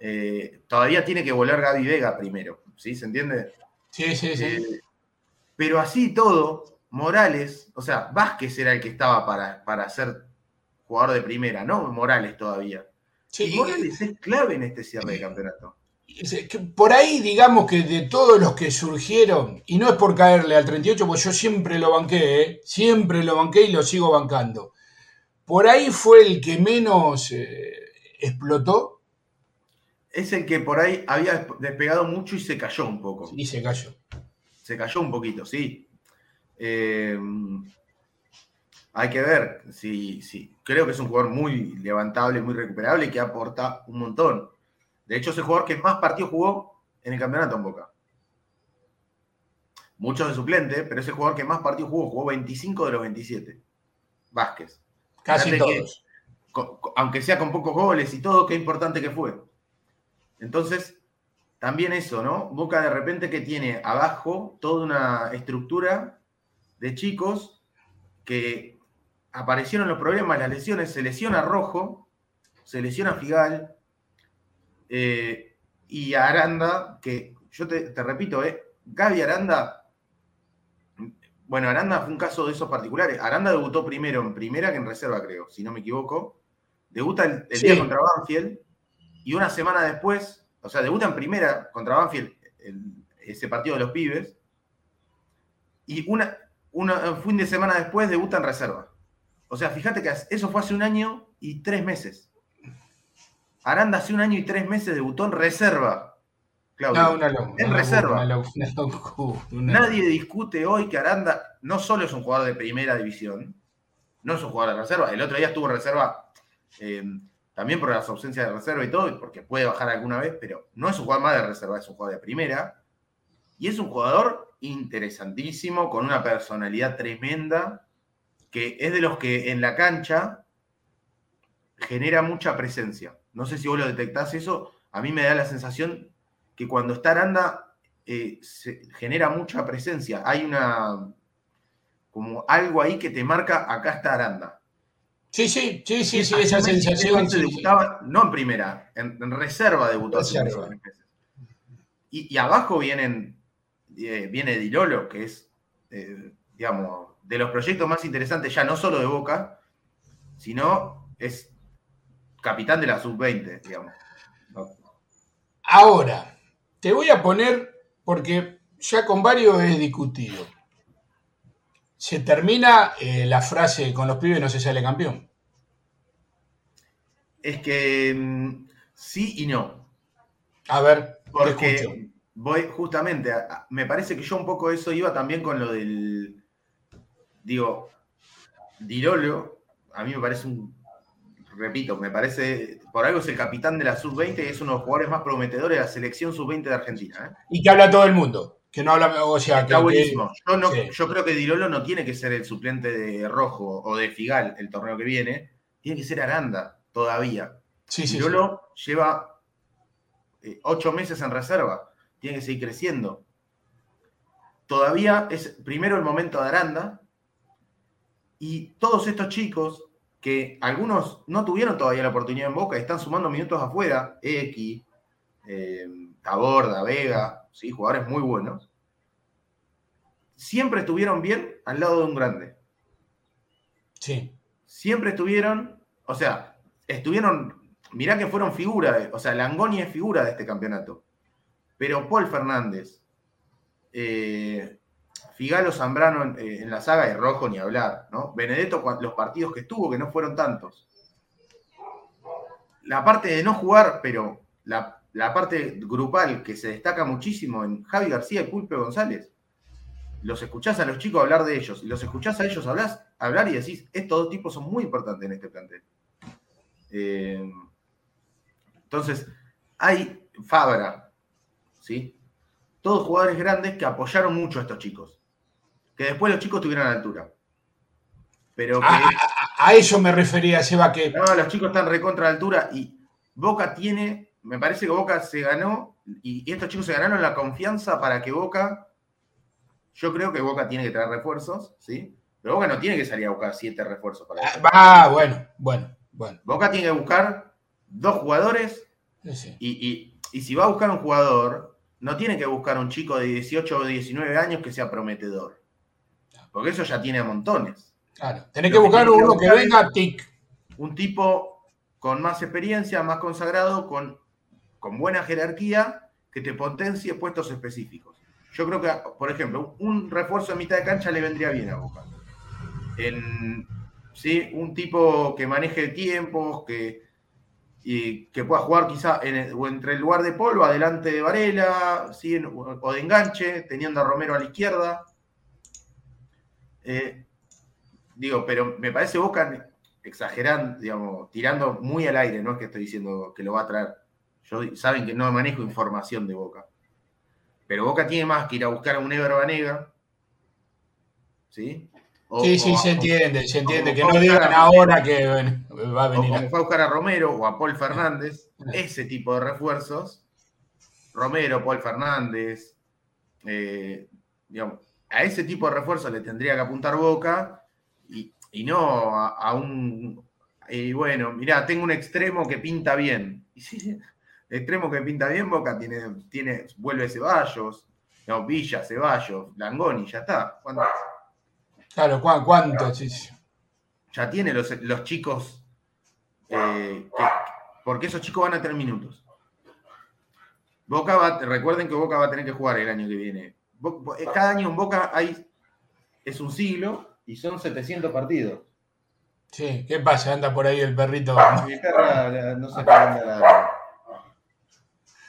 Eh, todavía tiene que volar Gaby Vega primero, ¿sí? ¿Se entiende? Sí, sí, sí. Eh, pero así todo, Morales, o sea, Vázquez era el que estaba para, para ser jugador de primera, ¿no? Morales todavía. Sí, Morales es clave en este cierre de campeonato. Por ahí, digamos que de todos los que surgieron, y no es por caerle al 38, porque yo siempre lo banqué, ¿eh? siempre lo banqué y lo sigo bancando. Por ahí fue el que menos eh, explotó. Es el que por ahí había despegado mucho y se cayó un poco. Y se cayó. Se cayó un poquito, sí. Eh, hay que ver si, si, creo que es un jugador muy levantable, muy recuperable y que aporta un montón. De hecho, es el jugador que más partidos jugó en el campeonato en Boca. Muchos de suplente, pero es el jugador que más partidos jugó, jugó 25 de los 27. Vázquez. Casi todos. aunque sea con pocos goles y todo, qué importante que fue. Entonces, también eso, ¿no? Boca de repente que tiene abajo toda una estructura de chicos que aparecieron los problemas, las lesiones, se lesiona Rojo, se lesiona Figal, eh, y Aranda, que yo te, repito, eh, Gaby Aranda, bueno, Aranda fue un caso de esos particulares. Aranda debutó primero en primera que en reserva, creo, si no me equivoco. Debuta el, día contra Banfield y una semana después, o sea, debuta en primera contra Banfield, ese partido de los pibes, y una, un fin de semana después debuta en reserva. O sea, fíjate que eso fue hace un año y tres meses. Aranda hace un año y tres meses debutó en reserva. Claudio. en reserva. Nadie discute hoy que Aranda no solo es un jugador de primera división, no es un jugador de reserva. El otro día estuvo en reserva eh, también por las ausencias de reserva y todo, porque puede bajar alguna vez, pero no es un jugador más de reserva, es un jugador de primera. Y es un jugador interesantísimo, con una personalidad tremenda que es de los que en la cancha genera mucha presencia. No sé si vos lo detectás eso, a mí me da la sensación que cuando está Aranda eh, se genera mucha presencia. Hay una como algo ahí que te marca, acá está Aranda. Sí, sí, sí, sí, sí esa sensación. no en primera, en, reserva debutó hace Y, y, abajo vienen, eh, viene Dilolo, que es, eh, digamos, de los proyectos más interesantes, ya no solo de Boca, sino es capitán de la sub-20, digamos. Ahora, te voy a poner, porque ya con varios he discutido. Se termina eh, la frase con los pibes no se sale campeón. Es que mm, sí y no. A ver, porque voy justamente, me parece que yo un poco eso iba también con lo del digo, Dirolo, a mí me parece un, repito, me parece, por algo es el capitán de la sub-20 y es uno de los jugadores más prometedores de la selección sub-20 de Argentina. ¿eh? Y que habla todo el mundo. Que no habla, o sea, Está buenísimo. Yo, creo que Dirolo no tiene que ser el suplente de Rojo o de Figal el torneo que viene. Tiene que ser Aranda todavía. Sí, Dirolo lleva eh, ocho meses en reserva. Tiene que seguir creciendo. Todavía es primero el momento de Aranda, y todos estos chicos, que algunos no tuvieron todavía la oportunidad en Boca y están sumando minutos afuera, X, eh, Taborda, Vega, ¿sí? jugadores muy buenos, siempre estuvieron bien al lado de un grande. Sí. Siempre estuvieron, o sea, estuvieron, mirá que fueron figura, o sea, Langoni es figura de este campeonato. Pero Paul Fernández, eh, Figalo Zambrano eh, en, la saga de Rojo ni hablar, ¿no? Benedetto, los partidos que estuvo, que no fueron tantos. La parte de no jugar, pero la, parte grupal que se destaca muchísimo en Javi García y Pulpe González. los escuchás a los chicos hablar de ellos, y los escuchás a ellos hablar, hablar y decís, estos dos tipos son muy importantes en este plantel. Eh, entonces, hay Fabra, ¿sí? Todos jugadores grandes que apoyaron mucho a estos chicos. Que después los chicos tuvieron a la altura. Pero que, A, a- a eso me refería, Seba, que no, los chicos están recontra la altura y Boca tiene, me parece que Boca se ganó, y, estos chicos se ganaron la confianza para que Boca, yo creo que Boca tiene que traer refuerzos, ¿sí? Pero Boca no tiene que salir a buscar siete refuerzos para eso. Ah, bueno, bueno, bueno. Boca tiene que buscar dos jugadores Sí, sí. y, y- y si va a buscar un jugador, no tiene que buscar un chico de 18 o 19 años que sea prometedor. Porque eso ya tiene a montones. Claro. Tenés que que buscar uno que venga tic. Un tipo con más experiencia, más consagrado, con, con buena jerarquía, que te potencie puestos específicos. Yo creo que, por ejemplo, un refuerzo en mitad de cancha le vendría bien a Boca. ¿sí? Un tipo que maneje tiempos, que, y que pueda jugar quizá o entre el lugar de polvo, adelante de Varela, ¿sí? O de enganche, teniendo a Romero a la izquierda. Eh, digo, pero me parece Boca exagerando, digamos, tirando muy al aire, no es que estoy diciendo que lo va a traer. Yo, saben que no manejo información de Boca. Pero Boca tiene más que ir a buscar a un Ever Banega. ¿Sí? O- Sí, sí, o a- se entiende, se entiende. o- Que o- no o- digan ahora que bueno, va a o venir. como a- fue a buscar a Romero o a Paul Fernández, ese tipo de refuerzos, Romero, Paul Fernández, eh, digamos, a ese tipo de refuerzos le tendría que apuntar Boca y, y no a, a un, y bueno, mirá, tengo un extremo que pinta bien. Y sí, extremo que pinta bien, Boca tiene, tiene vuelve Ceballos, no, Villa, Ceballos, Langoni, ya está. ¿Cuánto? Claro, ¿cuá- ¿cuánto? Sí, sí. ya tiene los, los chicos, eh, que- porque esos chicos van a tener minutos. Boca va, recuerden que Boca va a tener que jugar el año que viene. Bo- Cada año en Boca hay, es un siglo y son 700 partidos. Sí, ¿qué pasa? Anda por ahí el perrito. Mi perra no sé para dónde la-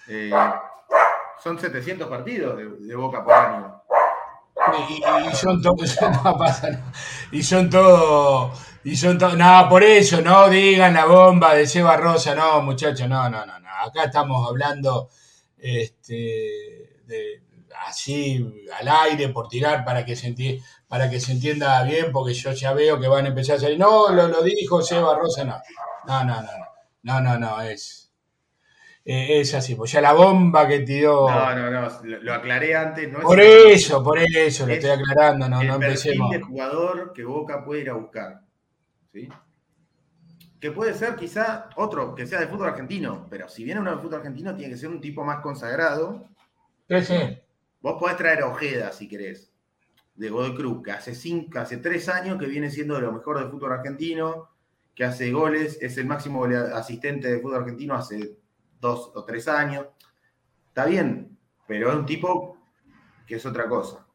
Eh, son 700 partidos de, Boca por año. Y, son todos. Y son todos, [LAUGHS] y son todos, no, por eso, no digan la bomba de Seba Rosa, no, muchachos, no, no, no, no. Acá estamos hablando este, así al aire por tirar para que se enti- para que se entienda bien, porque yo ya veo que van a empezar a salir, no, lo, lo dijo Seba Rosa, no, no, no, no, no, no, no, es, eh, es así, pues ya la bomba que tiró. No, no, no, lo, lo aclaré antes. No es- Por eso, por eso, lo Es estoy aclarando, no, el no empecemos. de jugador que Boca puede ir a buscar. ¿sí? Que puede ser quizá otro que sea de fútbol argentino, pero si viene uno de fútbol argentino, tiene que ser un tipo más consagrado. Sí, sí. Vos podés traer a Ojeda si querés, de Godoy Cruz, que hace, cinco, hace tres años que viene siendo de lo mejor del fútbol argentino, que hace goles, es el máximo asistente de fútbol argentino hace dos o tres años. Está bien, pero es un tipo que es otra cosa.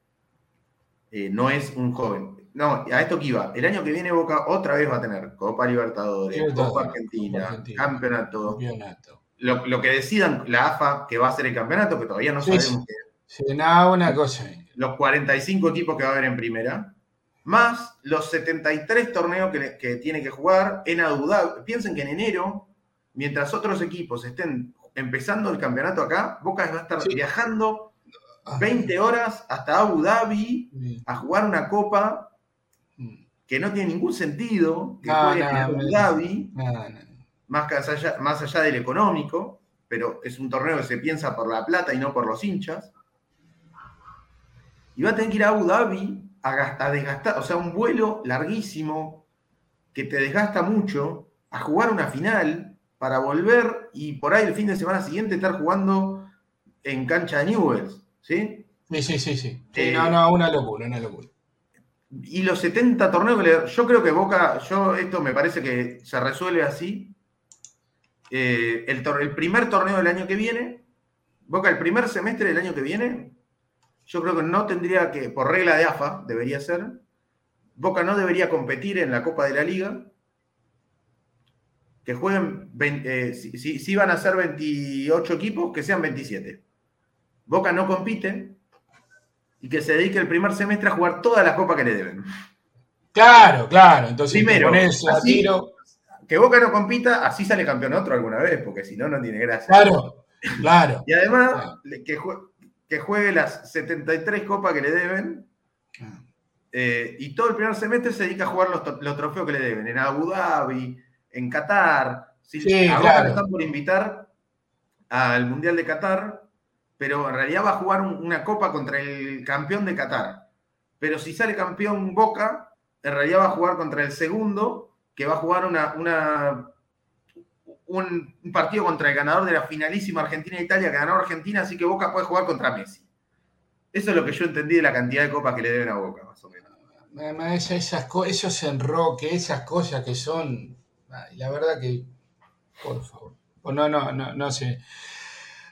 Eh, no es un joven. No, a esto que iba. El año que viene Boca otra vez va a tener Copa Libertadores, Libertadores, Copa Argentina, Copa Argentina. Campeonato. Campeonato. Lo, lo que decidan la AFA que va a ser el campeonato, que todavía no Sí, sabemos qué Sí, nada, una cosa. los 45 equipos que va a haber en primera, más los 73 torneos que, que tiene que jugar en Abu Dhabi. Piensen que en enero, mientras otros equipos estén empezando el campeonato acá, Boca va a estar Sí. viajando 20 horas hasta Abu Dhabi a jugar una copa Mm. que no tiene ningún sentido que No, jueguen en Abu no. Dhabi, más, allá, más allá del económico, pero es un torneo que se piensa por la plata y no por los hinchas. Y va a tener que ir a Abu Dhabi a, gastar, a desgastar, o sea, un vuelo larguísimo que te desgasta mucho, a jugar una final para volver y por ahí el fin de semana siguiente estar jugando en cancha de Newells, ¿sí? Sí, sí, sí, Eh, no, no, una locura, una locura. Y los 70 torneos que le- Yo creo que Boca, yo esto me parece que se resuelve así. Eh, el, el primer torneo del año que viene, Boca el primer semestre del año que viene, yo creo que no tendría que, por regla de AFA, debería ser, Boca no debería competir en la Copa de la Liga, que jueguen, 20 eh, si, si- si van a ser 28 equipos, que sean 27. Boca no compite y que se dedique el primer semestre a jugar todas las copas que le deben. Claro, claro. Entonces, Primero, a así- tiro. Que Boca no compita, así sale campeón otro alguna vez, porque si no, no tiene gracia. Claro, claro. [LAUGHS] Y además, le- que, jue- que juegue las 73 copas que le deben. eh, y todo el primer semestre se dedica a jugar los, los trofeos que le deben. En Abu Dhabi, en Qatar. Si, Sí, a Boca claro. lo están por invitar al Mundial de Qatar, pero en realidad va a jugar un- una copa contra el campeón de Qatar. Pero si sale campeón Boca, en realidad va a jugar contra el segundo, que va a jugar una, una- un, un partido contra el ganador de la finalísima Argentina-Italia, que ganó Argentina, así que Boca puede jugar contra Messi. Eso es lo que yo entendí de la cantidad de copas que le deben a Boca, más o menos. Esas, esos enroques, esas cosas que son. Ay, la verdad que. Por favor. Pues no, no, no, no se.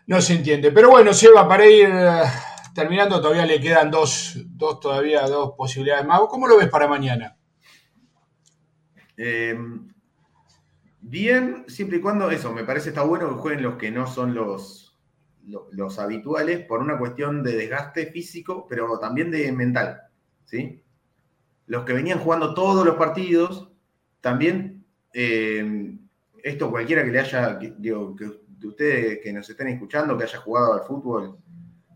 No se entiende. Pero bueno, Seba, para ir eh, terminando, todavía le quedan dos, dos, todavía dos posibilidades más. ¿Cómo lo ves para mañana? Eh, bien, siempre y cuando eso, me parece está bueno que jueguen los que no son los, lo- los, habituales por una cuestión de desgaste físico, pero también de mental. ¿sí? Los que venían jugando todos los partidos, también, eh, esto cualquiera que le haya, que, digo, que de ustedes que nos estén escuchando, que haya jugado al fútbol,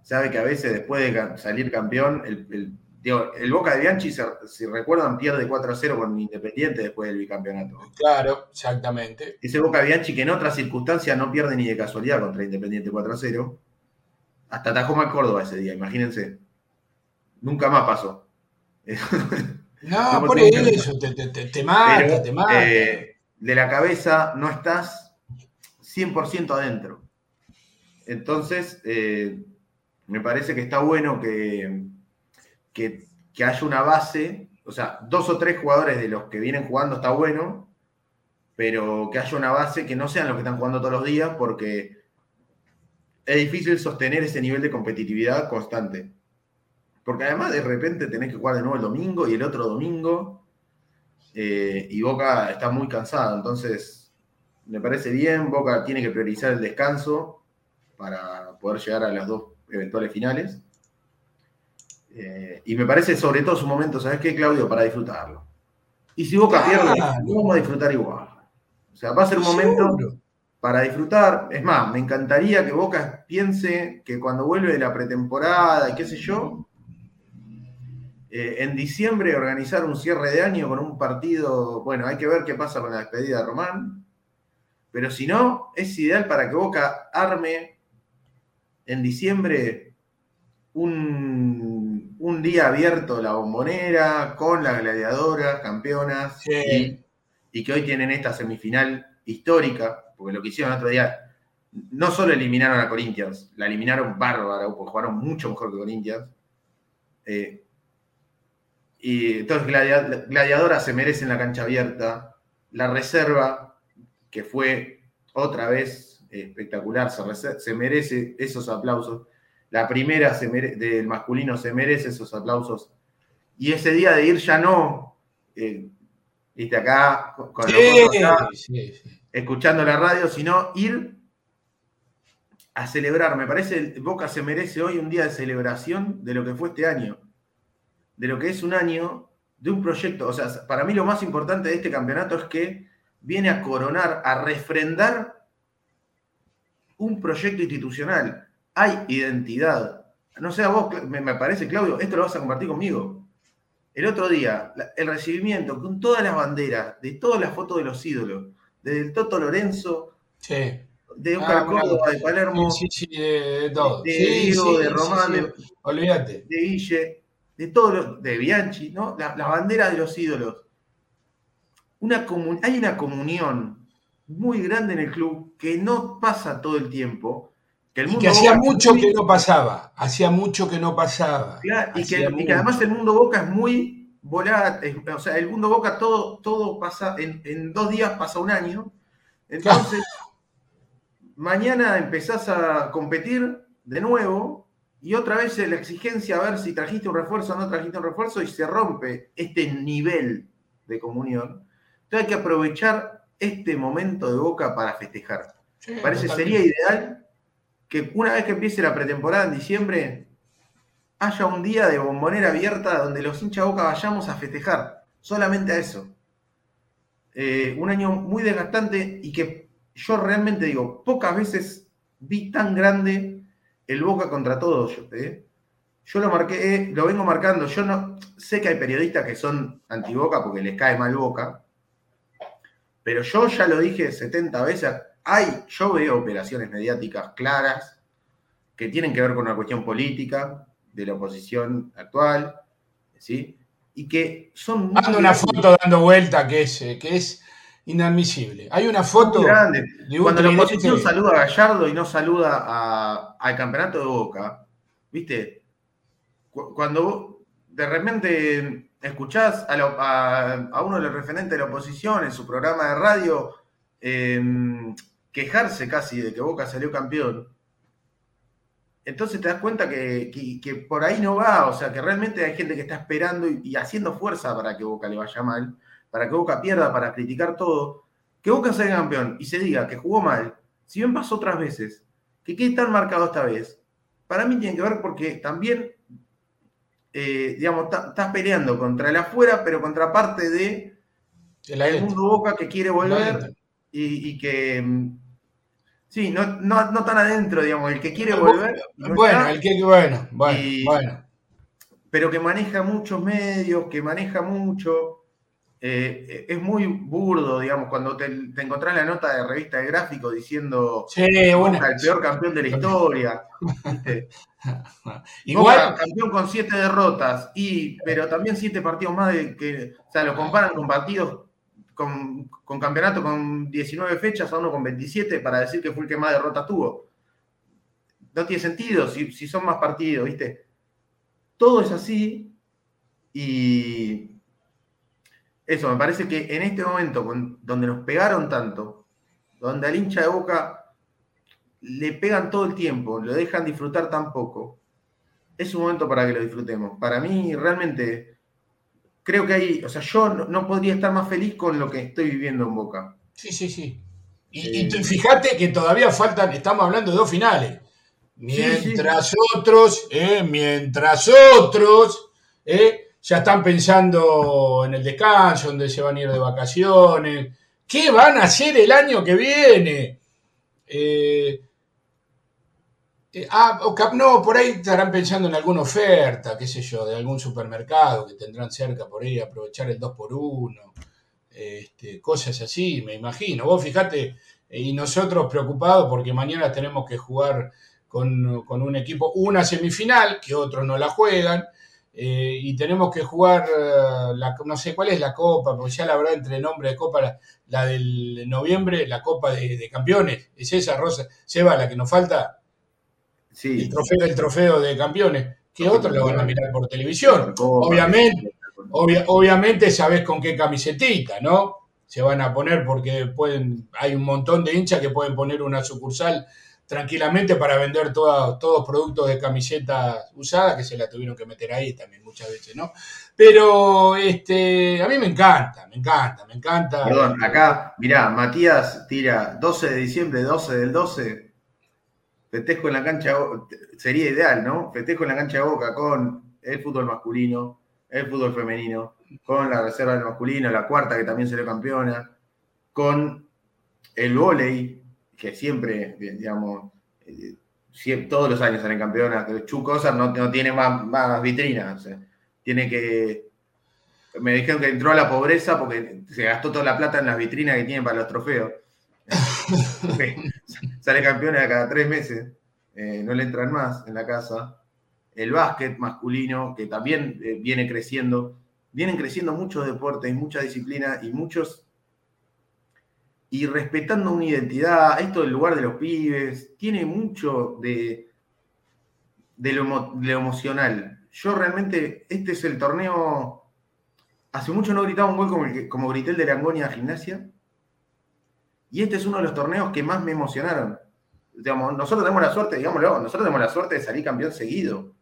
sabe que a veces después de salir campeón, el, el- digo, el Boca de Bianchi, si recuerdan, pierde 4 a 0 con Independiente después del bicampeonato. Claro, exactamente. Ese Boca de Bianchi que en otras circunstancias no pierde ni de casualidad contra Independiente 4 a 0. Hasta atajó mal Córdoba ese día, imagínense. Nunca más pasó. [LAUGHS] No, por eso, te, te, te, te mata, Pero, te mata. eh, de la cabeza no estás 100% adentro. Entonces, eh, me parece que está bueno que, que, que haya una base, o sea, dos o tres jugadores de los que vienen jugando está bueno, pero que haya una base que no sean los que están jugando todos los días, porque es difícil sostener ese nivel de competitividad constante. Porque además de repente tenés que jugar de nuevo el domingo y el otro domingo, eh, y Boca está muy cansado, entonces me parece bien, Boca tiene que priorizar el descanso para poder llegar a las dos eventuales finales. Eh, y me parece sobre todo su momento, ¿sabes qué, Claudio? Para disfrutarlo. Y si Boca Claro. pierde, vamos a disfrutar igual. O sea, va a ser un momento Seguro. para disfrutar. Es más, me encantaría que Boca piense que cuando vuelve de la pretemporada y qué sé yo, eh, en diciembre organizar un cierre de año con un partido, bueno, hay que ver qué pasa con la despedida de Román, pero si no, es ideal para que Boca arme en diciembre un, un día abierto la bombonera con las gladiadoras, campeonas, Sí. y, y que hoy tienen esta semifinal histórica, porque lo que hicieron el otro día, no solo eliminaron a Corinthians, la eliminaron bárbara, porque jugaron mucho mejor que Corinthians. Eh, y entonces Gladia- Gladiadora se merece la cancha abierta. La reserva, que fue otra vez espectacular, se, se merece esos aplausos. La primera se del masculino se merece esos aplausos. Y ese día de ir ya no, eh, viste acá, con Sí, acá, sí, sí. escuchando la radio, sino ir a celebrar. Me parece que Boca se merece hoy un día de celebración de lo que fue este año, de lo que es un año de un proyecto. O sea, para mí lo más importante de este campeonato es que viene a coronar, a refrendar un proyecto institucional. Hay identidad. No sé, a vos, me, parece, Claudio, esto lo vas a compartir conmigo. El otro día, el recibimiento con todas las banderas, de todas las fotos de los ídolos, desde el Toto Lorenzo, Sí. de Oscar Ah, bueno. Córdoba, de Palermo, Sí, sí, sí, de, todo. de Diego, de Román, sí. de- Olvídate. de Guille, de todos los, de Bianchi, ¿no? La- Las banderas de los ídolos. Una comu- hay una comunión muy grande en el club que no pasa todo el tiempo. Que el Y mundo que hacía mucho muy- que no pasaba. Hacía mucho que no pasaba. Claro, y, que, y que además el mundo Boca es muy volátil. O sea, el mundo Boca todo, todo pasa, en, en dos días pasa un año. Entonces, mañana empezás a competir de nuevo y otra vez la exigencia a ver si trajiste un refuerzo o no trajiste un refuerzo y se rompe este nivel de comunión. Entonces hay que aprovechar este momento de Boca para festejar. Sí, Parece sería ideal que una vez que empiece la pretemporada en diciembre, haya un día de bombonera abierta donde los hinchas Boca vayamos a festejar. Solamente a eso. Eh, un año muy desgastante y que yo realmente digo, pocas veces vi tan grande el Boca contra todos. ¿eh? Yo lo marqué, lo vengo marcando. Yo no sé que hay periodistas que son anti-Boca porque les cae mal Boca. Pero yo ya lo dije 70 veces. Hay, yo veo operaciones mediáticas claras que tienen que ver con una cuestión política de la oposición actual, ¿sí? Y que son muy Ando una foto dando vuelta que es, eh, que es inadmisible. Hay una foto. grande. Cuando la oposición saluda a Gallardo y no saluda al campeonato de Boca, ¿viste? Cuando de repente escuchás a, uno de los referentes de la oposición en su programa de radio em, quejarse casi de que Boca salió campeón, entonces te das cuenta que, por ahí no va, o sea, que realmente hay gente que está esperando y, haciendo fuerza para que Boca le vaya mal, para que Boca pierda, para criticar todo. Que Boca salga campeón y se diga que jugó mal, si bien pasó otras veces, que quede tan marcado esta vez, para mí tiene que ver porque también eh, digamos, estás peleando contra el afuera, pero contra parte de el mundo Boca que quiere volver y, que. Mm, sí, no, no, tan adentro, digamos, el que quiere volver. bueno, el que. Bueno, bueno, Pero que maneja muchos medios, que maneja mucho. Eh, es muy burdo, digamos, cuando te, te, encontrás la nota de revista de gráfico diciendo sí, el peor campeón de la historia. [LAUGHS] Igual campeón con siete derrotas, y, pero también siete partidos más de que, o sea, lo comparan con partidos con, campeonato con 19 fechas a uno con 27 para decir que fue el que más derrotas tuvo. No tiene sentido si, si son más partidos, ¿viste? Todo es así y eso, me parece que en este momento, donde nos pegaron tanto, donde al hincha de boca le pegan todo el tiempo, lo dejan disfrutar tan poco, es un momento para que lo disfrutemos. Para mí, realmente, creo que hay, o sea, yo no, podría estar más feliz con lo que estoy viviendo en Boca. Sí, sí, sí. Y, fíjate que todavía faltan, estamos hablando de dos finales. Mientras otros, eh, mientras otros, eh, ya están pensando en el descanso, dónde se van a ir de vacaciones, qué van a hacer el año que viene. Eh, eh, ah, no, por ahí estarán pensando en alguna oferta, qué sé yo, de algún supermercado que tendrán cerca por ahí, aprovechar el 2x1, este, cosas así, me imagino. Vos fijate, eh, y nosotros preocupados porque mañana tenemos que jugar con, con un equipo, una semifinal, que otros no la juegan, eh, y tenemos que jugar, eh, la, no sé cuál es la copa, porque ya la verdad entre nombre de copa, la, del noviembre, la copa de, campeones, es esa, Rosa, Seba, la que nos falta, sí. el, trofeo, el trofeo de campeones, que otros lo van a mirar por televisión. Obviamente, obviamente sabes con qué camisetita, ¿no? Se van a poner porque pueden, hay un montón de hinchas que pueden poner una sucursal tranquilamente para vender todos productos de camisetas usadas, que se la tuvieron que meter ahí también muchas veces, ¿no? Pero este, a mí me encanta, me encanta, me encanta. Perdón, acá, mirá, Matías tira 12 de diciembre, 12 del 12, festejo en la cancha, sería ideal, ¿no? Festejo en la cancha de Boca con el fútbol masculino, el fútbol femenino, con la reserva del masculino, la cuarta que también será campeona, con el vóley, que siempre, digamos, eh, todos los años salen campeonas. Chu no, no tiene más, más vitrinas. tiene que. Me dijeron que entró a la pobreza porque se gastó toda la plata en las vitrinas que tiene para los trofeos. [LAUGHS] Sale campeona cada tres meses. Eh, no le entran más en la casa. El básquet masculino, que también eh, viene creciendo. Vienen creciendo muchos deportes, mucha disciplina y muchos y respetando una identidad, esto del lugar de los pibes, tiene mucho de, de, lo, emocional. Yo realmente, este es el torneo, hace mucho no gritaba un gol como, como grité el de Langonia Gimnasia, y este es uno de los torneos que más me emocionaron. Digamos, nosotros tenemos la suerte, digámoslo, nosotros tenemos la suerte de salir campeón seguido.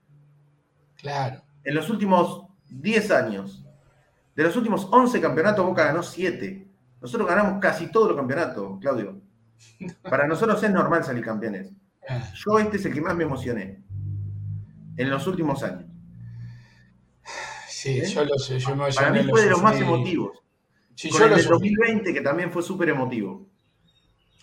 Claro. En los últimos 10 años, de los últimos 11 campeonatos, Boca ganó 7. Nosotros ganamos casi todos los campeonatos, Claudio. Para nosotros es normal salir campeones. Yo este es el que más me emocioné. en los últimos años. Sí, yo lo sé. Yo me Para mí fue de los más emotivos. Sí, Con yo el lo del sé. 2020, que también fue súper emotivo.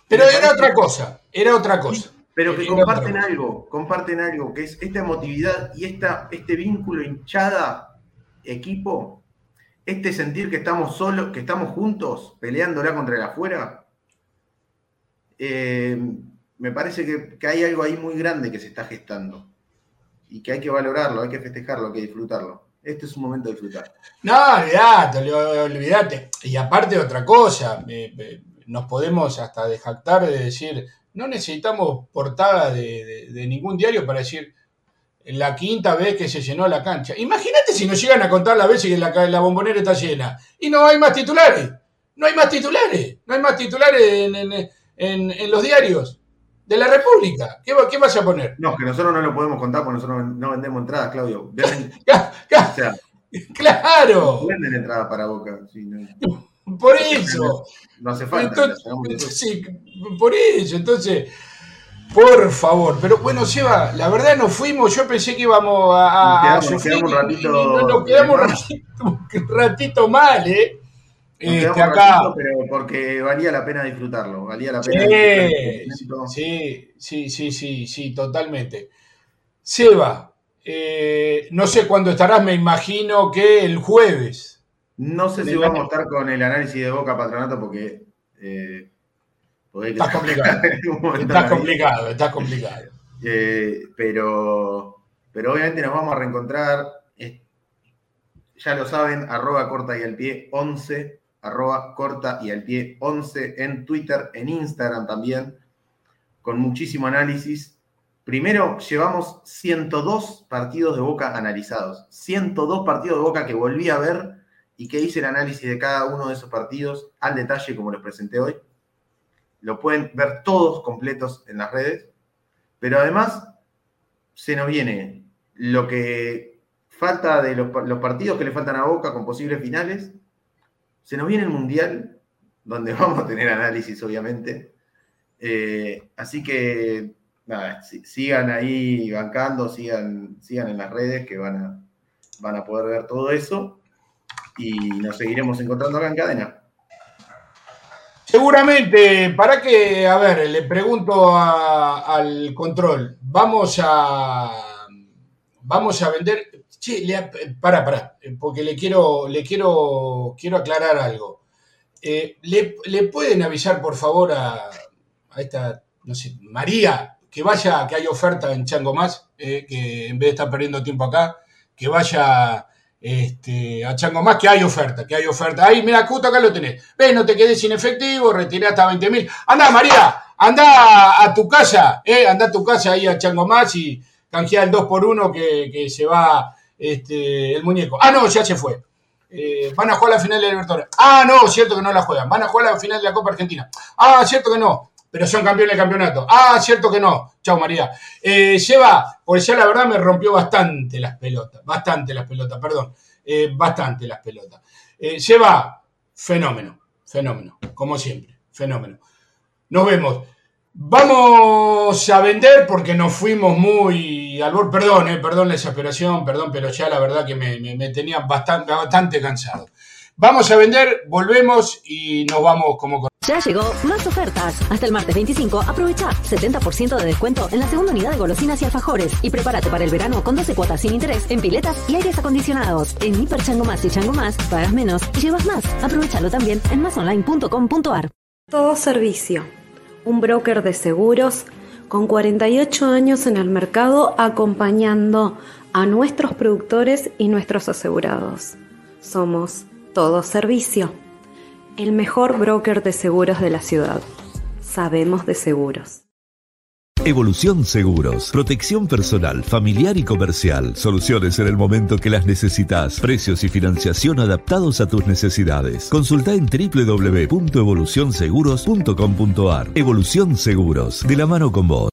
Pero era parece- otra cosa. Era otra cosa. Pero que Era comparten algo, comparten algo, que es esta emotividad y esta, este vínculo hinchada equipo, este sentir que estamos solos, que estamos juntos, peleándola contra el afuera, eh, me parece que, hay algo ahí muy grande que se está gestando y que hay que valorarlo, hay que festejarlo, hay que disfrutarlo. Este es un momento de disfrutar. No, olvidate, ol- olvidate. Y aparte otra cosa, nos podemos hasta jactar de decir, no necesitamos portada de ningún diario para decir la quinta vez que se llenó la cancha. Imagínate si nos llegan a contar la vez que la, bombonera está llena y no hay más titulares. No hay más titulares. No hay más titulares en, en- en- en los diarios de la República. ¿Qué, va- qué vas a poner? No, que nosotros no lo podemos contar porque nosotros no vendemos entradas, Claudio. Venden, [LAUGHS] o sea, Claro, venden entradas para Boca. sí, no, por eso. no hace falta. Entonces, las sí, por eso, entonces, por favor, pero bueno, Seba, la verdad nos fuimos, yo pensé que íbamos a, a Nos quedamos- nos sufrir quedamos un ratito nos, quedamos un ratito, un ratito mal, ¿eh? Nos Este, acá. ratito, pero porque valía la pena disfrutarlo, valía la pena Sí, sí, sí, sí, sí, sí, totalmente. Seba, eh, no sé cuándo estarás, me imagino que el jueves. No sé si vamos a estar con el análisis de Boca Patronato porque, eh, Estás complicado. [LAUGHS] vida. complicado, complicado. Eh, pero, pero obviamente nos vamos a reencontrar. eh, ya lo saben, arroba corta y al pie 11, arroba corta y al pie 11 en Twitter, en Instagram también, con muchísimo análisis. Primero, llevamos 102 partidos de Boca analizados. 102 partidos de Boca que volví a ver y que hice el análisis de cada uno de esos partidos al detalle como los presenté hoy. Lo pueden ver todos completos en las redes. Pero además, se nos viene lo que falta de los, pa- los partidos que le faltan a Boca con posibles finales. Se nos viene el Mundial, donde [LAUGHS] vamos a tener análisis, obviamente. Eh, así que, nada, si- sigan ahí bancando, sigan, sigan en las redes que van a, van a poder ver todo eso. Y nos seguiremos encontrando acá en cadena. Seguramente, para que, a ver, le pregunto al control, vamos a vamos a vender. Sí, para, para, porque le quiero, le quiero, quiero aclarar algo. Eh, ¿le, le pueden avisar, por favor, a, a esta, no sé, María, que vaya, que hay oferta en Chango Más, eh, que en vez de estar perdiendo tiempo acá, que vaya este, a Chango Más, que hay oferta, que hay oferta. Ahí, mira, justo acá lo tenés. Ves, no te quedes sin efectivo, retiré hasta 20 mil. Anda, María, anda a tu casa, eh, anda a tu casa ahí a Chango Más y canjea el 2 por 1 que, se va este, el muñeco. Ah, no, ya se fue. Eh, van a jugar la final de Libertadores. Ah, no, cierto que no la juegan. Van a jugar la final de la Copa Argentina. Ah, cierto que no. Pero son campeones del campeonato. Ah, cierto que no. Chao, María. Eh, lleva, porque ya la verdad me rompió bastante las pelotas. Bastante las pelotas, perdón. Eh, bastante las pelotas. Eh, lleva, fenómeno. Fenómeno. Como siempre. Fenómeno. Nos vemos. Vamos a vender porque nos fuimos muy al borde. Perdón, eh, perdón la exasperación, perdón, pero ya la verdad que me, me- me tenía bastante, bastante cansado. Vamos a vender, volvemos y nos vamos como. Ya llegó más ofertas. Hasta el martes 25 aprovecha 70% de descuento en la segunda unidad de golosinas y alfajores y prepárate para el verano con 12 cuotas sin interés en piletas y aires acondicionados. En Hiper Chango Más y Chango Más pagas menos y llevas más. Aprovechalo también en masonline.com.ar. Todo Servicio, un broker de seguros con 48 años en el mercado acompañando a nuestros productores y nuestros asegurados. Somos Todo Servicio, el mejor broker de seguros de la ciudad. Sabemos de seguros. Evolución Seguros, protección personal, familiar y comercial, soluciones en el momento que las necesitas, precios y financiación adaptados a tus necesidades. Consulta en www.evolucionseguros.com.ar. Evolución Seguros, de la mano con vos.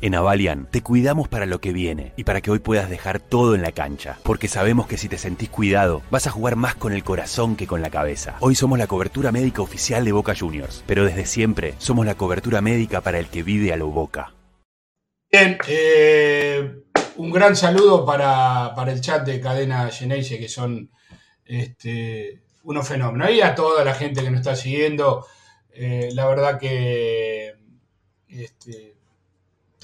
En Avalian te cuidamos para lo que viene y para que hoy puedas dejar todo en la cancha, porque sabemos que si te sentís cuidado, vas a jugar más con el corazón que con la cabeza. Hoy somos la cobertura médica oficial de Boca Juniors, pero desde siempre somos la cobertura médica para el que vive a lo Boca. Bien, eh, un gran saludo para, el chat de Cadena Geneise, que son este, unos fenómenos. Y a toda la gente que nos está siguiendo, eh, la verdad que este,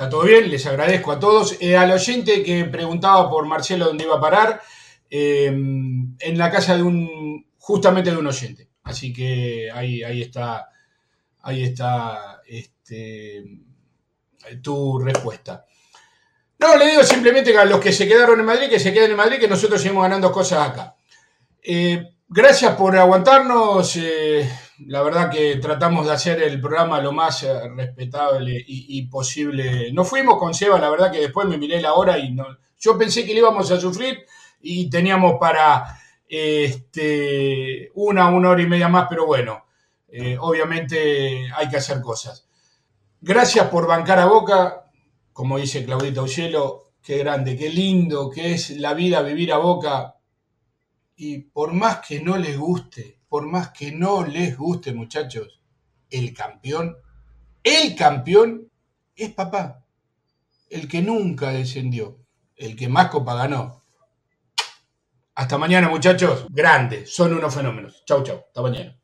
está todo bien, les agradezco a todos. Eh, al oyente que preguntaba por Marcelo dónde iba a parar, eh, en la casa de un, justamente de un oyente. Así que ahí, ahí está, ahí está este, tu respuesta. No, le digo simplemente a los que se quedaron en Madrid, que se queden en Madrid, que nosotros seguimos ganando cosas acá. Eh, gracias por aguantarnos. La verdad que tratamos de hacer el programa lo más eh, respetable y, posible. No fuimos con Seba, la verdad que después me miré la hora y yo pensé que le íbamos a sufrir y teníamos para este, una, una hora y media más, pero bueno, obviamente hay que hacer cosas. Gracias por bancar a Boca como dice Claudita Ucielo, qué grande, qué lindo que es la vida vivir a boca. Y por más que no les guste, por más que no les guste, muchachos, el campeón, el campeón es papá. El que nunca descendió, el que más copa ganó. Hasta mañana, muchachos. Grande, son unos fenómenos. Chau, chau. Hasta mañana.